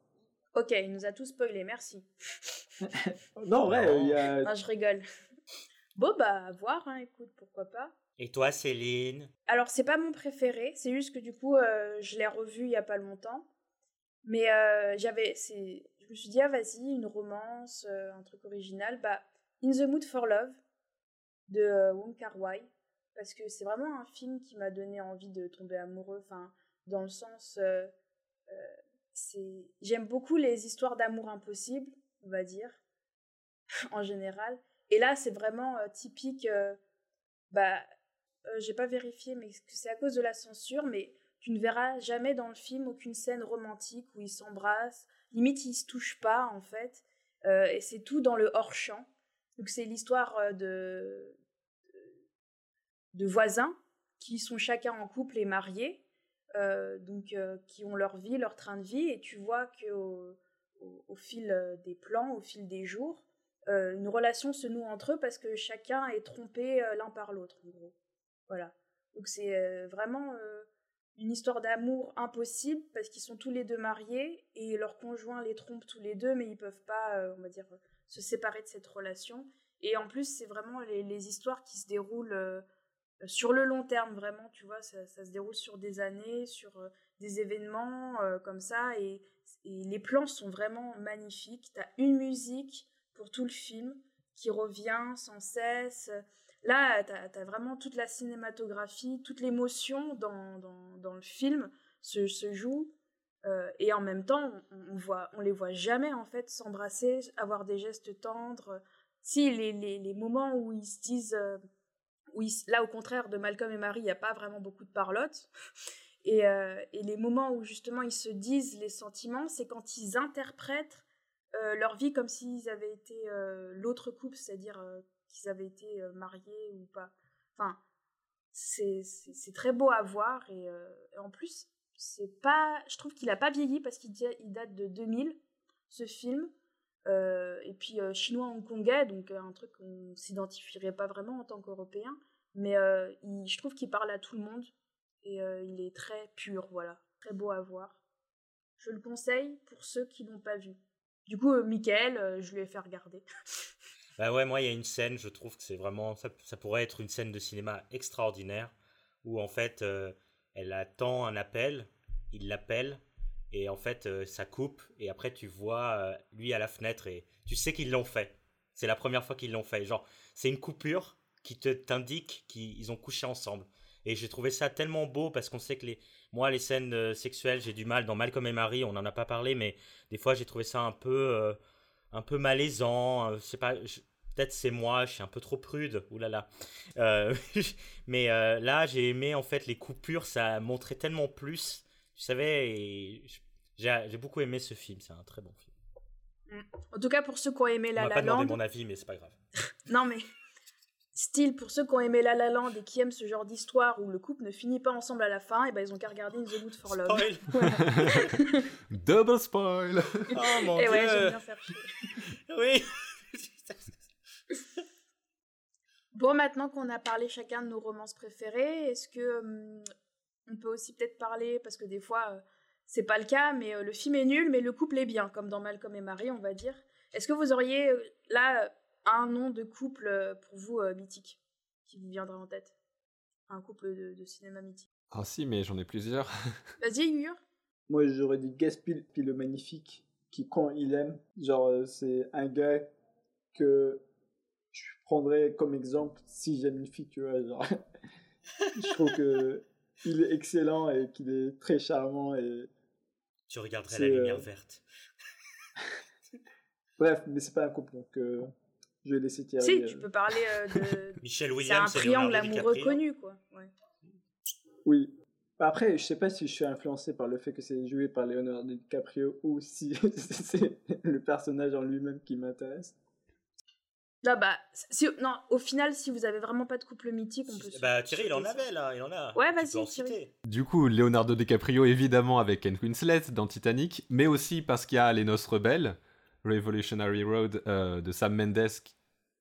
Ok, il nous a tout spoilé, merci. non en vrai Non. il y a Non, je rigole. Bon, bah, à voir, hein, écoute, pourquoi pas. Et toi, Céline? Alors, c'est pas mon préféré, c'est juste que du coup, euh, je l'ai revu il y a pas longtemps. Mais euh, j'avais. c'est- Je me suis dit, ah, vas-y, une romance, euh, un truc original. Bah, In the Mood for Love de euh, Wong Kar Wai. Parce que c'est vraiment un film qui m'a donné envie de tomber amoureux. Enfin, dans le sens, euh, euh, c'est, j'aime beaucoup les histoires d'amour impossible, on va dire, (laughs) en général. Et là, c'est vraiment euh, typique. euh, bah, j'ai pas vérifié, mais c'est à cause de la censure, mais tu ne verras jamais dans le film aucune scène romantique où ils s'embrassent. Limite, ils se touchent pas, en fait. Et c'est tout dans le hors-champ. Donc, c'est l'histoire de, de voisins qui sont chacun en couple et mariés, euh, donc euh, qui ont leur vie, leur train de vie, et tu vois que au, fil euh, des plans, au fil des jours, une relation se noue entre eux parce que chacun est trompé l'un par l'autre, en gros. Voilà. Donc c'est vraiment une histoire d'amour impossible parce qu'ils sont tous les deux mariés et leurs conjoints les trompent tous les deux, mais ils peuvent pas, on va dire, se séparer de cette relation. Et en plus, c'est vraiment les, histoires qui se déroulent sur le long terme, vraiment, tu vois, ça, se déroule sur des années, sur euh, des événements euh, comme ça, et, les plans sont vraiment magnifiques. T'as une musique pour tout le film qui revient sans cesse. Là, t'as as vraiment toute la cinématographie, toute l'émotion dans, dans, dans le film se, se joue. Euh, et en même temps, on, on voit, on les voit jamais en fait s'embrasser, avoir des gestes tendres. Si les, les, les moments où ils se disent, où là au contraire de Malcolm et Marie, il n'y a pas vraiment beaucoup de parlotte. Et, euh, et les moments où justement ils se disent les sentiments, c'est quand ils interprètent euh, leur vie comme s'ils avaient été euh, l'autre couple, c'est-à-dire qu'ils avaient été mariés ou pas. Enfin, c'est très beau à voir et, et en plus, c'est pas, je trouve qu'il a pas vieilli parce qu'il date de 2000, ce film. Euh, et puis euh, chinois hongkongais, donc euh, un truc qu'on s'identifierait pas vraiment en tant qu'européen. Mais je trouve qu'il parle à tout le monde et il est très pur, voilà, très beau à voir. Je le conseille pour ceux qui l'ont pas vu. Du coup, Michael, je lui ai fait regarder. (laughs) Bah ouais, moi, il y a une scène, je trouve que c'est vraiment. Ça, pourrait être une scène de cinéma extraordinaire où en fait, elle attend un appel, il l'appelle, et en fait, euh, ça coupe, et après, tu vois euh, lui à la fenêtre, et tu sais qu'ils l'ont fait. C'est la première fois qu'ils l'ont fait. Genre, c'est une coupure qui te t'indique qu'ils ont couché ensemble. Et j'ai trouvé ça tellement beau parce qu'on sait que les, moi, les scènes euh, sexuelles, j'ai du mal. Dans Malcolm et Marie, on n'en a pas parlé, mais des fois, j'ai trouvé ça un peu. un peu malaisant. sais pas, peut-être c'est moi, je suis un peu trop prude. Oulala. Euh, (laughs) mais euh, là, j'ai aimé en fait les coupures, ça montrait tellement plus. Tu savais, je- j'ai beaucoup aimé ce film. C'est un très bon film. En tout cas, pour ceux qui ont aimé On La m'a La pas Land, mon avis, mais c'est pas grave. (laughs) non mais (laughs) style pour ceux qui ont aimé La La Land et qui aiment ce genre d'histoire où le couple ne finit pas ensemble à la fin, et ben ils ont qu'à regarder In the Mood for Love. Spoil. (laughs) Double spoil Oh mon et dieu. ouais, j'aime bien faire. Oui. Bon, maintenant qu'on a parlé chacun de nos romances préférées, est-ce que hum, on peut aussi peut-être parler, parce que des fois euh, c'est pas le cas, mais euh, le film est nul, mais le couple est bien, comme dans Malcolm et Marie, on va dire. Est-ce que vous auriez euh, là euh, un nom de couple pour vous euh, mythique qui vous viendra en tête? Un couple de, de cinéma mythique? Ah si, mais j'en ai plusieurs. (laughs) Vas-y, Yur. Moi, j'aurais dit Gaspil, puis le magnifique, qui, quand il aime, genre, c'est un gars que je prendrais comme exemple si j'aime une fille, tu vois, genre. (laughs) je trouve que il est excellent et qu'il est très charmant et Tu regarderais C'est, la lumière euh, verte. (laughs) bref, mais c'est pas un couple, donc euh, je vais laisser Thierry. Si, euh, tu peux parler euh, de. (laughs) Michel c'est un Williams triangle amoureux connu, quoi. Ouais. Oui. Après, je sais pas si je suis influencé par le fait que c'est joué par Leonardo DiCaprio ou si (laughs) c'est le personnage en lui-même qui m'intéresse. Là, bah, si, non, au final, si vous avez vraiment pas de couple mythique, on peut. Bah Thierry, il en ça. avait là, il en a. Ouais, vas-y, Thierry. Du coup, Leonardo DiCaprio, évidemment, avec Kate Winslet dans Titanic, mais aussi parce qu'il y a Les Noces Rebelles, Revolutionary Road euh, de Sam Mendes, qui-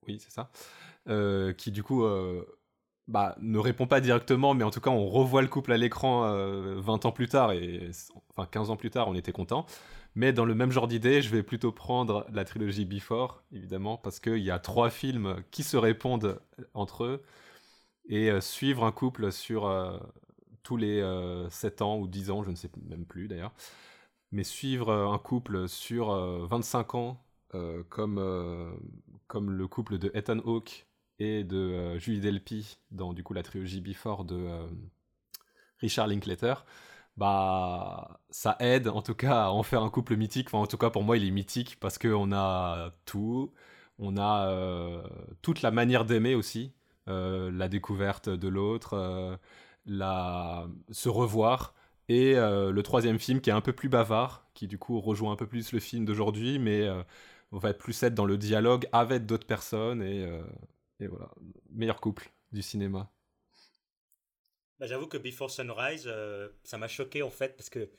oui, c'est ça, euh, qui du coup euh, bah, ne répond pas directement, mais en tout cas, on revoit le couple à l'écran euh, 20 ans plus tard, et enfin 15 ans plus tard, on était content. Mais dans le même genre d'idée, je vais plutôt prendre la trilogie Before, évidemment, parce qu'il y a trois films qui se répondent entre eux, et euh, suivre un couple sur euh, tous les euh, 7 ans ou 10 ans, je ne sais même plus d'ailleurs, mais suivre euh, un couple sur euh, 25 ans, euh, comme, euh, comme le couple de Ethan Hawke et de euh, Julie Delpy dans du coup la trilogie Before de euh, Richard Linklater, bah ça aide en tout cas à en faire un couple mythique. Enfin, en tout cas pour moi il est mythique parce qu'on a tout, on a euh, toute la manière d'aimer aussi, euh, la découverte de l'autre, euh, la se revoir. Et le troisième film qui est un peu plus bavard, qui du coup rejoint un peu plus le film d'aujourd'hui, mais on va plus être dans le dialogue avec d'autres personnes et voilà, meilleur couple du cinéma. Bah, J'avoue que Before Sunrise, euh, ça m'a choqué en fait, parce que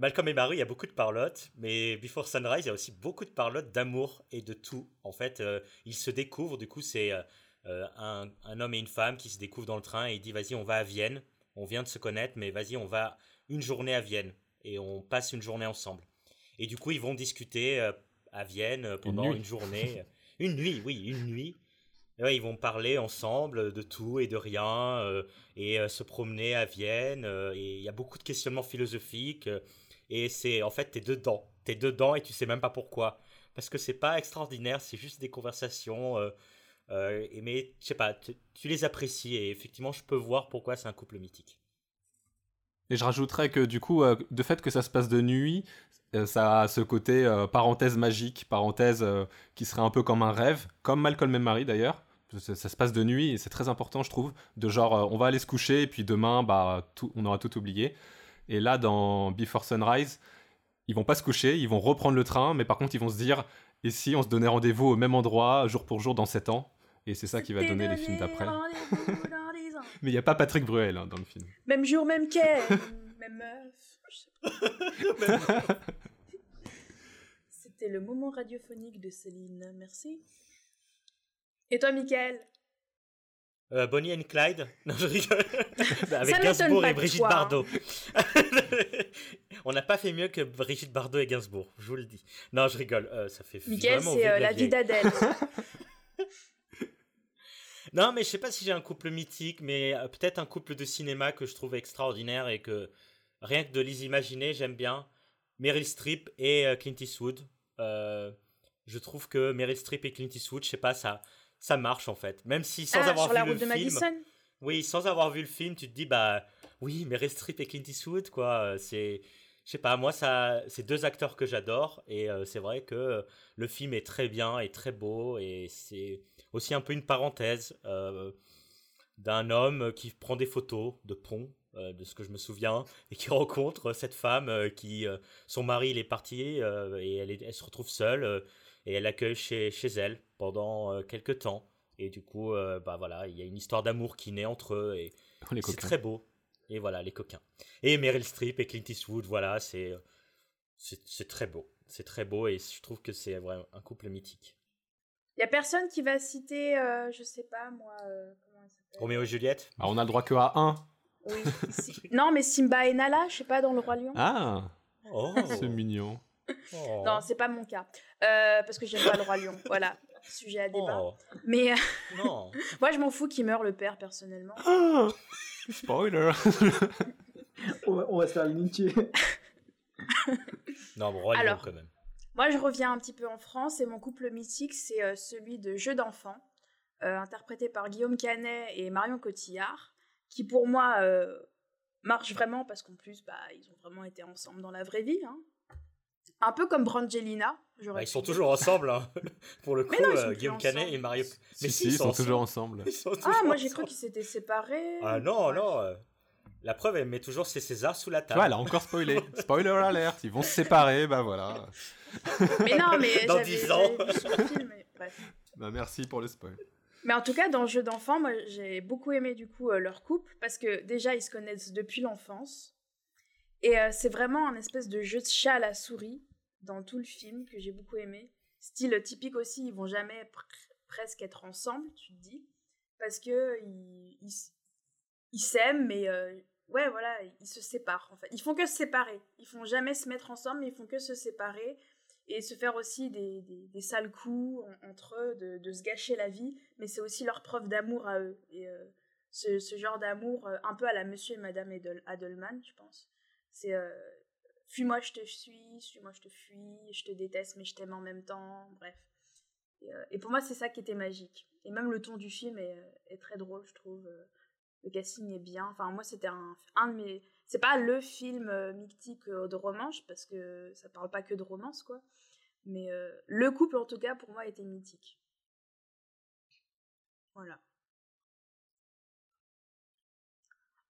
Malcolm et Marie, il y a beaucoup de parlotte, mais Before Sunrise, il y a aussi beaucoup de parlotte d'amour et de tout. En fait, euh, ils se découvrent, du coup, c'est euh, euh, un, un homme et une femme qui se découvrent dans le train et il dit Vas-y, on va à Vienne. On vient de se connaître, mais vas-y, on va une journée à Vienne. Et on passe une journée ensemble. Et du coup, ils vont discuter à Vienne pendant une, journée. (laughs) une nuit, oui, une nuit. Ils vont parler ensemble de tout et de rien euh, et euh, se promener à Vienne. euh, et il y a beaucoup de questionnements philosophiques. et c'est en fait, t'es dedans. T'es dedans et tu sais même pas pourquoi. Parce que c'est pas extraordinaire, c'est juste des conversations. mais je sais pas, tu, les apprécies et effectivement, je peux voir pourquoi c'est un couple mythique. Et je rajouterais que du coup, de fait que ça se passe de nuit, ça a ce côté parenthèse magique, parenthèse qui serait un peu comme un rêve, comme Malcolm et Marie d'ailleurs. Ça, ça se passe de nuit et c'est très important, je trouve, de genre euh, on va aller se coucher et puis demain, bah, tout- on aura tout oublié. Et là, dans Before Sunrise, ils vont pas se coucher, ils vont reprendre le train, mais par contre, ils vont se dire et si on se donnait rendez-vous au même endroit, jour pour jour, dans 7 ans? Et c'est ça qui va donner les films d'après. Mais il n'y a pas Patrick Bruel hein, dans le film. Même jour, même quai, (laughs) même (laughs) meuf. C'était le moment radiophonique de Céline, merci. Et toi, Michael Euh, Bonnie and Clyde (laughs) Non, je rigole. Avec m'étonne Gainsbourg et Brigitte toi, hein. Bardot. (laughs) On n'a pas fait mieux que Brigitte Bardot et Gainsbourg, je vous le dis. Non, je rigole. euh, ça fait Michael, vraiment c'est euh, la vie vieille. d'Adèle. (laughs) Non, mais je sais pas si j'ai un couple mythique, mais euh, peut-être un couple de cinéma que je trouve extraordinaire et que rien que de les imaginer, j'aime bien. Meryl Streep et euh, Clint Eastwood. Euh, je trouve que Meryl Streep et Clint Eastwood, je sais pas, ça, ça marche en fait. Même si sans ah, avoir sur vu la le de film. Madison? Oui, sans avoir vu le film, tu te dis bah oui, Meryl Streep et Clint Eastwood quoi, euh, c'est je sais pas, moi ça c'est deux acteurs que j'adore et euh, c'est vrai que le film est très bien et très beau et c'est aussi un peu une parenthèse euh, d'un homme qui prend des photos de pont euh, de ce que je me souviens et qui (laughs) rencontre cette femme euh, qui euh, son mari il est parti et elle, est- elle se retrouve seule et elle l'accueille chez, chez elle pendant euh, quelques temps et du coup euh, bah voilà il y a une histoire d'amour qui naît entre eux et (laughs) c'est très beau. Et voilà, les coquins. Et Meryl Streep et Clint Eastwood, voilà, c'est c'est c'est très beau. C'est très beau et je trouve que c'est vraiment un couple mythique. Il y a personne qui va citer, euh, je sais pas moi, euh, comment elle s'appelle? Roméo et Juliette? Bah, on a le droit que à un. Oui. Non, mais Simba et Nala, je sais pas, dans Le Roi Lion. Ah, Oh, c'est mignon. oh. Non, c'est pas mon cas. Euh, parce que j'aime pas Le Roi Lion. Voilà, sujet à débat. Oh, Mais euh, non. (laughs) moi, je m'en fous qu'il meure le père, personnellement. Ah, (laughs) spoiler. (laughs) On va, on va se faire lyncher. Non, bon, Alors. quand même. Moi, je reviens un petit peu en France et mon couple mythique, c'est euh, celui de Jeux d'enfants, euh, interprété par Guillaume Canet et Marion Cotillard, qui pour moi euh, marche vraiment parce qu'en plus, bah, ils ont vraiment été ensemble dans la vraie vie. hein. Un peu comme Brangelina. Bah, ils sont toujours ensemble, hein. Pour le coup, Mais non, euh, Guillaume. Canet et Mario. Si, si, ils sont toujours ensemble. (laughs) Ils sont Ah, moi j'ai cru qu'ils s'étaient séparés. Ah non, Ouais. non. euh, La preuve, elle met toujours ses Césars sous la table. vois, elle a encore spoilé. Spoiler alert, ils vont se séparer, bah voilà. (laughs) Mais non, mais Dans j'avais 10 ans. le film. mais bref. Bah merci pour le spoil. Mais en tout cas, dans Jeux d'enfants, moi j'ai beaucoup aimé du coup euh, leur couple parce que déjà ils se connaissent depuis l'enfance et euh, c'est vraiment un espèce de jeu de chat à la souris dans tout le film que j'ai beaucoup aimé. Style typique aussi, ils vont jamais pr- presque être ensemble, tu te dis, parce que ils s'aiment, mais euh, ouais voilà, ils se séparent en fait. Ils font que se séparer. Ils font jamais se mettre ensemble, mais ils font que se séparer et se faire aussi des, des, des sales coups en- entre eux, de, de se gâcher la vie, mais c'est aussi leur preuve d'amour à eux. Et euh, ce, genre d'amour, euh, un peu à la Monsieur et Madame Edel- Adelman, je pense. C'est fuis-moi, je te suis, suis-moi, je te fuis, je te déteste, mais je t'aime en même temps, bref. Et, euh, pour moi, c'est ça qui était magique. Et même le ton du film est, est très drôle, je trouve. Euh, Le casting est bien. Enfin, moi, c'était un, de mes. C'est pas le film euh, mythique euh, de romance, parce que ça parle pas que de romance, quoi. Mais euh, le couple, en tout cas, pour moi, était mythique. Voilà.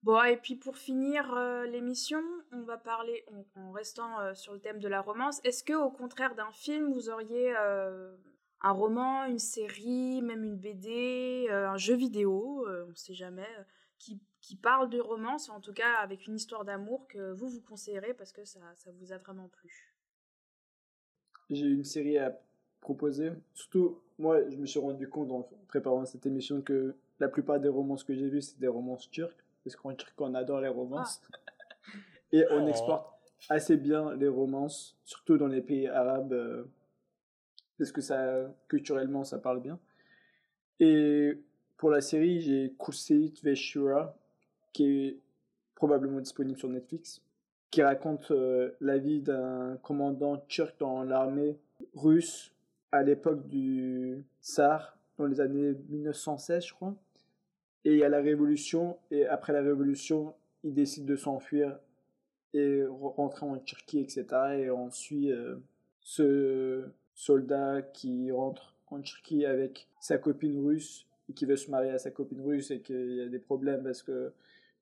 Bon, et puis pour finir euh, l'émission, on va parler, en, restant euh, sur le thème de la romance, est-ce que au contraire d'un film, vous auriez euh, un roman, une série, même une BD, un jeu vidéo, on sait jamais, qui, qui parle de romance, en tout cas avec une histoire d'amour que vous vous conseillerez parce que ça, ça vous a vraiment plu? J'ai une série à proposer. Surtout, moi, je me suis rendu compte en préparant cette émission que la plupart des romances que j'ai vues, c'est des romances turques. Parce qu'en Turquie, on adore les romances. (laughs) Et on Oh. exporte assez bien les romances, surtout dans les pays arabes, euh, parce que ça, culturellement, ça parle bien. Et pour la série, j'ai Kuseit ve Shura, qui est probablement disponible sur Netflix, qui raconte euh, la vie d'un commandant turc dans l'armée russe à l'époque du tsar, dans les années 1916, je crois. Et il y a la révolution, et après la révolution, il décide de s'enfuir et re- rentrer en Turquie, etc. Et on suit euh, ce soldat qui rentre en Turquie avec sa copine russe et qui veut se marier à sa copine russe et qu'il y a des problèmes parce que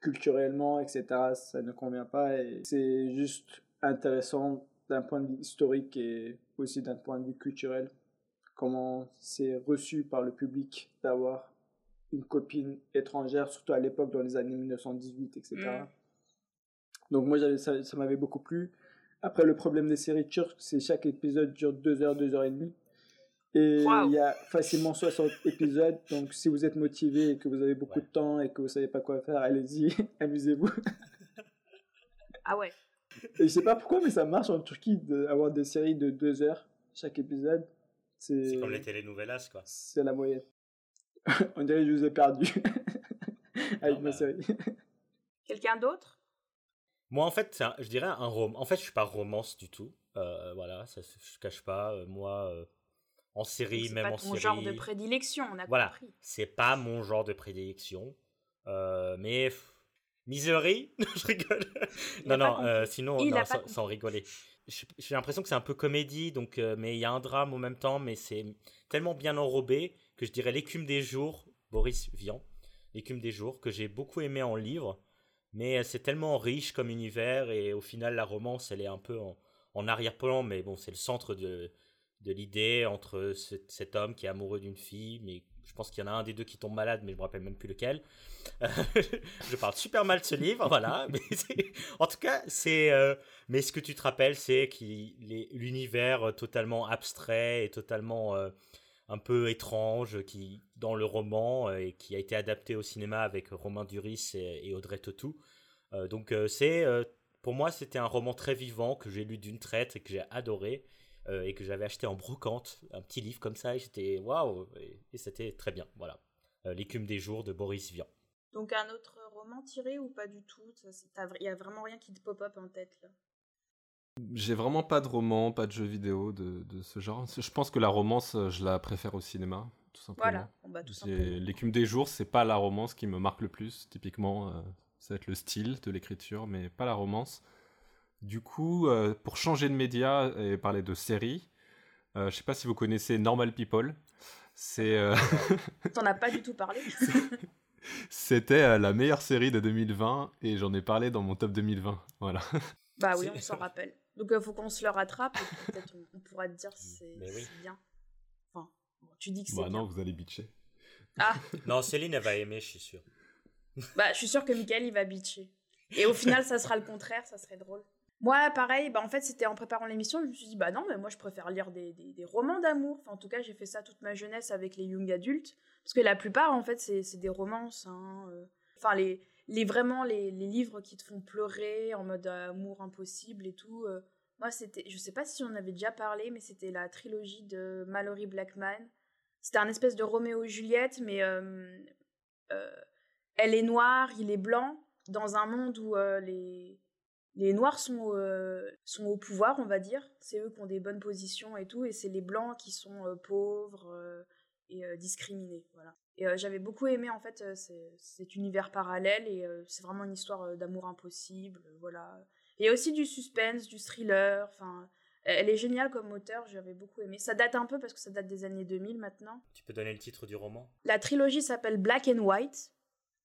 culturellement, etc., ça ne convient pas. Et c'est juste intéressant d'un point de vue historique et aussi d'un point de vue culturel comment c'est reçu par le public d'avoir une copine étrangère, surtout à l'époque dans les années 1918, etc. Mm. Donc moi, ça, ça m'avait beaucoup plu. Après, le problème des séries turques, c'est chaque épisode dure 2 heures, 2 heures et demie. Et il y a facilement 60 épisodes. Donc si vous êtes motivé et que vous avez beaucoup Ouais. de temps et que vous savez pas quoi faire, allez-y, (laughs) amusez-vous. Ah ouais. Et je sais pas pourquoi, mais ça marche en Turquie d'avoir des séries de 2 heures chaque épisode. C'est comme les telenovelas, quoi. C'est la moyenne. (laughs) On dirait que je vous ai perdu (laughs) avec ma série. (laughs) Quelqu'un d'autre? Moi, en fait, c'est un- je dirais un roman. En fait, je suis pas romance du tout. Euh, voilà, ça, se- je cache pas. Euh, Moi, euh, en série, C'est même pas en ton série. genre de prédilection, on a Voilà, compris. c'est pas mon genre de prédilection. Euh, mais Misery, je rigole. Il non, non, euh, sinon, non, sans, sans rigoler. J'ai l'impression que c'est un peu comédie, donc, euh, mais il y a un drame en même temps, mais c'est tellement bien enrobé que je dirais L'écume des jours, Boris Vian, L'écume des jours, que j'ai beaucoup aimé en livre, mais c'est tellement riche comme univers, et au final, la romance, elle est un peu en, arrière-plan, mais bon, c'est le centre de, de l'idée entre ce- cet homme qui est amoureux d'une fille, mais je pense qu'il y en a un des deux qui tombe malade, mais je me rappelle même plus lequel. Euh, (laughs) je parle super mal de ce livre, voilà. (laughs) Mais en tout cas, c'est. euh, mais ce que tu te rappelles, c'est qu'il est l'univers totalement abstrait et totalement euh, un peu étrange qui dans le roman euh, et qui a été adapté au cinéma avec Romain Duris et, et Audrey Tautou. Euh, donc euh, c'est euh, pour moi c'était un roman très vivant que j'ai lu d'une traite et que j'ai adoré euh, et que j'avais acheté en brocante, un petit livre comme ça et j'étais waouh et, et c'était très bien. Voilà, Euh, l'écume des jours de Boris Vian. Donc un autre roman tiré ou pas du tout? Il y a vraiment rien qui te pop-up en tête là? J'ai vraiment pas de roman, pas de jeu vidéo de, de ce genre. Je pense que la romance, euh, je la préfère au cinéma, tout simplement. Voilà, bah, tout J'ai- simplement. L'écume des jours, c'est pas la romance qui me marque le plus. Typiquement, euh, ça va être le style de l'écriture, mais pas la romance. Du coup, euh, pour changer de média et parler de séries, euh, je sais pas si vous connaissez Normal People. C'est, euh, (laughs) T'en as pas du tout parlé (laughs) c'était euh, la meilleure série de 2020 et j'en ai parlé dans mon top 2020. Voilà. Bah oui, on s'en rappelle. Donc il faut qu'on se le rattrape et peut-être on, on pourra te dire si c'est Mais oui. bien. Enfin, bon, tu dis que c'est Bah bien. non, vous allez bitcher. Ah, Non, Céline elle va aimer, je suis sûr. bah je suis sûre que Michael il va bitcher. Et au final, ça sera le contraire, ça serait drôle. Moi, pareil, bah en fait, c'était en préparant l'émission, je me suis dit, bah non, mais moi je préfère lire des, des- romans d'amour. Enfin, en tout cas, j'ai fait ça toute ma jeunesse avec les young adultes. Parce que la plupart, en fait, c'est des romances. hein, euh. Enfin, les, les vraiment les, les livres qui te font pleurer en mode amour impossible et tout. euh, moi, c'était, je sais pas si on avait déjà parlé, mais c'était la trilogie de Mallory Blackman. C'était un espèce de Roméo et Juliette, mais euh, elle est noire, il est blanc, dans un monde où les, les noirs sont, euh, sont au pouvoir, on va dire. C'est eux qui ont des bonnes positions et tout, et c'est les blancs qui sont euh, pauvres euh, et discriminés. Voilà. Et j'avais beaucoup aimé en fait cet univers parallèle et c'est vraiment une histoire d'amour impossible. voilà. Il y a aussi du suspense, du thriller. Enfin, elle est géniale comme auteur, j'avais beaucoup aimé. Ça date un peu parce que ça date des années 2000 maintenant. Tu peux donner le titre du roman? La trilogie s'appelle Black and White,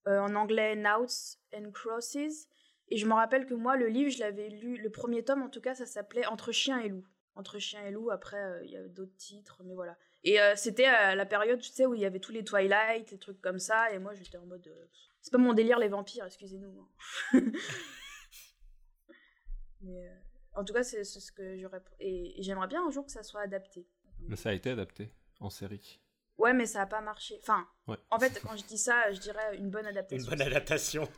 en anglais Noughts and Crosses. Et je me rappelle que moi, le livre, je l'avais lu, le premier tome en tout cas, ça s'appelait Entre chien et loup. Entre chien et loup, après, euh, il y a d'autres titres, mais voilà. Et euh, c'était à la période, tu sais, où il y avait tous les Twilight, les trucs comme ça, et moi, j'étais en mode. euh, c'est pas mon délire, les vampires, excusez-nous. hein. (laughs) mais euh, en tout cas, c'est c'est ce que j'aurais. Et, et j'aimerais bien un jour que ça soit adapté. Mais ça a été adapté en série. Ouais, mais ça a pas marché. Enfin, Ouais. en fait, quand je dis ça, je dirais une bonne adaptation. Une bonne adaptation. (laughs)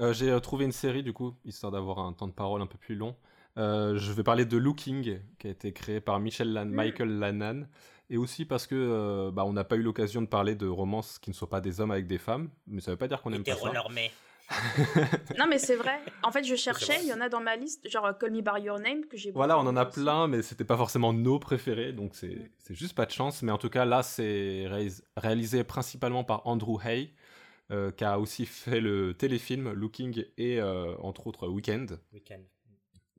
Euh, J'ai trouvé une série du coup, histoire d'avoir un temps de parole un peu plus long. Euh, je vais parler de Looking, qui a été créé par Michel Lan- Mm. Michael Lannan, et aussi parce que euh, bah, on n'a pas eu l'occasion de parler de romances qui ne soient pas des hommes avec des femmes, mais ça veut pas dire qu'on aime pas ça. (laughs) Non, mais c'est vrai. En fait, je cherchais, il y en a dans ma liste, genre Call Me By Your Name, que j'ai Voilà, on en a aussi. plein, mais c'était pas forcément nos préférés, donc Mm. c'est juste pas de chance. Mais en tout cas, là, c'est réalis- réalisé principalement par Andrew Hay, euh, qui a aussi fait le téléfilm Looking et euh, entre autres Weekend. Weekend.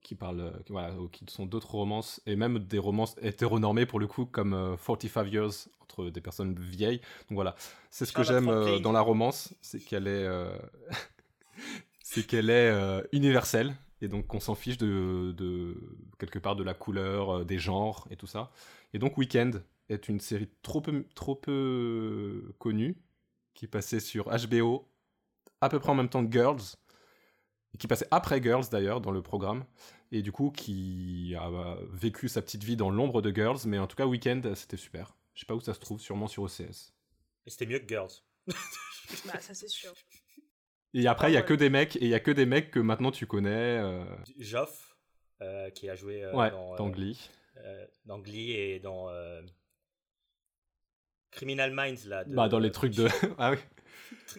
qui parlent, euh, qui, voilà, qui sont d'autres romances, et même des romances hétéronormées pour le coup, comme euh, 45 Years, entre des personnes vieilles. Donc voilà, c'est ce que j'aime dans la romance, c'est qu'elle est, (laughs) c'est qu'elle est universelle, et donc qu'on s'en fiche de, de, quelque part de la couleur, des genres et tout ça. Et donc Weekend est une série trop peu, trop peu connue, qui passait sur HBO à peu près en même temps que Girls, et qui passait après Girls d'ailleurs dans le programme, et du coup qui a euh, vécu sa petite vie dans l'ombre de Girls, mais en tout cas Weekend c'était super. Je sais pas où ça se trouve, sûrement sur OCS. Et c'était mieux que Girls. (laughs) Bah, ça, c'est sûr. Et après il y a Ah que des mecs, et il y a que des mecs que maintenant tu connais. euh, Joff, euh, qui a joué euh, ouais, dans, euh, dans Glee. euh, dans Glee et dans euh, Criminal Minds là. de- Bah dans les trucs de. (laughs) ah oui.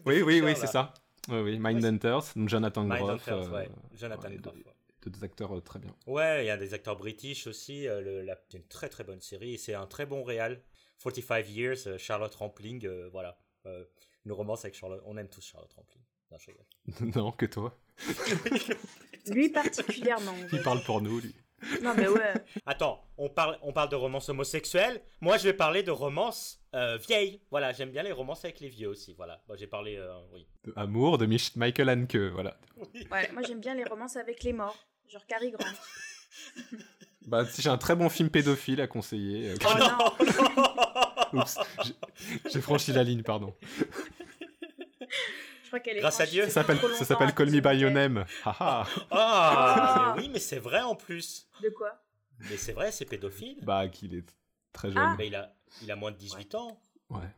Oui, oui, oui, c'est ça. Oui, oui, Mindhunters, donc Jonathan Groff. Euh, ouais. Jonathan ouais, Groff. deux- ouais. Deux acteurs euh, très bien. Ouais, il y a des acteurs british aussi. euh, le- la- c'est une très très bonne série. C'est un très bon réal. 45 Years, euh, Charlotte Rampling, euh, voilà. Euh, une romance avec Charlotte. On aime tous Charlotte Rampling. Non, je rigole. (laughs) non, que toi. (laughs) Lui particulièrement. Il parle pour nous, lui. Non, mais ouais. Attends, on parle, on parle de romance homosexuelle. Moi, je vais parler de romance euh, vieille. Voilà, j'aime bien les romances avec les vieux aussi. Voilà. J'ai parlé, euh, oui. De Amour de Mich- Michael Hanke, voilà. ouais. Moi, j'aime bien les romances avec les morts. Genre Cary Grant. (laughs) Bah, si j'ai un très bon film pédophile à conseiller. euh, Oh non Oups, j'ai- franchi la ligne, pardon. Je crois qu'elle est Grâce à Dieu. Ça s'appelle, Call Me By Your. Name. Ah, Ah. mais oui, mais c'est vrai en plus. De quoi? Mais c'est vrai, c'est pédophile. Bah, qu'il est très jeune. Ah. Mais il a, il a moins de 18 ans. Ouais.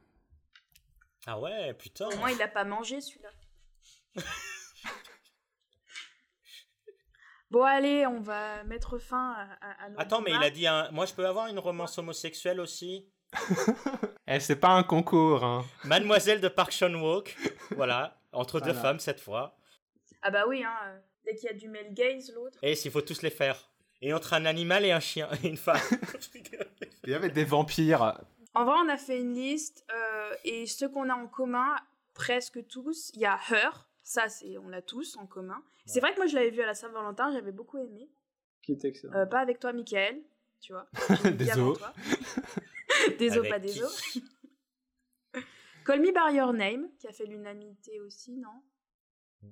Ah ouais, putain. Au moins, il a pas mangé celui-là. (laughs) Bon, allez, on va mettre fin à, nos Attends, mais il a dit un... Moi, je peux avoir une romance homosexuelle aussi? (laughs) Eh, c'est pas un concours, hein. Mademoiselle de Park Chan-wook. (laughs) voilà, entre deux femmes cette fois. Ah bah oui, hein. euh, Dès qu'il y a du male gaze, l'autre. Et s'il faut tous les faire. Et entre un animal et un chien (laughs) et une femme. Il y avait des vampires. En vrai, on a fait une liste euh, et ce qu'on a en commun, presque tous, il y a Her. Ça, c'est on l'a tous en commun. C'est vrai que moi, je l'avais vu à la Saint-Valentin, j'avais beaucoup aimé. Qui est excellent. Euh, pas avec toi, Michael, tu vois. (laughs) Désolé. toi. (laughs) Désolé, Avec pas qui désolé. Call Me By Your Name, qui a fait l'unanimité aussi, non?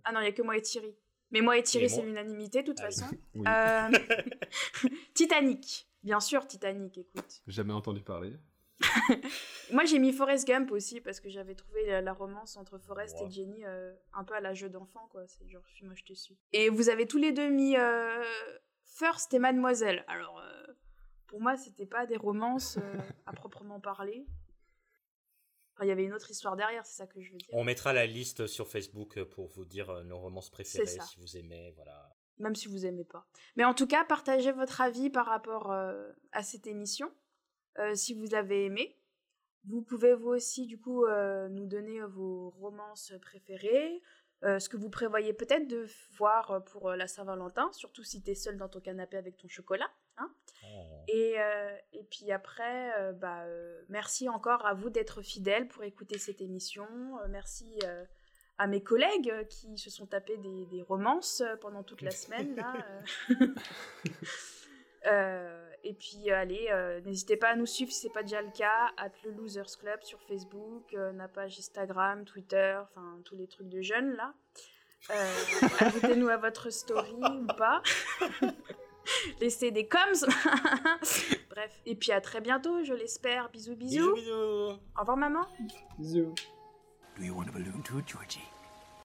Ah non, il y a que moi et Thierry. Mais moi et Thierry, c'est l'unanimité, de toute Ah façon. (laughs) Oui. Euh, (laughs) Titanic. Bien sûr, Titanic, écoute. Jamais entendu parler. (laughs) Moi, j'ai mis Forrest Gump aussi parce que j'avais trouvé la, la romance entre Forrest et Jenny euh, un peu à la jeu d'enfant, quoi. C'est genre, je suis moi, je te suis. Et vous avez tous les deux mis euh, First et Mademoiselle. Alors, pour moi, c'était pas des romances à proprement parler. Enfin, il y avait une autre histoire derrière, c'est ça que je veux dire. On mettra la liste sur Facebook pour vous dire euh, nos romances préférées si vous aimez. Voilà. Même si vous aimez pas. Mais en tout cas, partagez votre avis par rapport euh, à cette émission. euh, si vous avez aimé. Vous pouvez vous aussi, du coup, euh, nous donner vos romances préférées, euh, ce que vous prévoyez peut-être de voir euh, pour euh, la Saint-Valentin, surtout si tu es seul dans ton canapé avec ton chocolat. Hein Oh. et, euh, et puis après, euh, bah, euh, merci encore à vous d'être fidèles pour écouter cette émission. Merci à mes collègues qui se sont tapés des, des romances pendant toute la semaine. Là, (laughs) (laughs) et puis allez, n'hésitez pas à nous suivre si c'est pas déjà le cas, at le Losers Club sur Facebook, la page Instagram, Twitter, enfin tous les trucs de jeunes là. (laughs) Ajoutez-nous à votre story ou pas. (laughs) Laissez des coms. (laughs) Bref, et puis à très bientôt, je l'espère. Bisous, bisous. Bisous, bisous. Au revoir maman. Bisous. Do you want a balloon too, Georgie?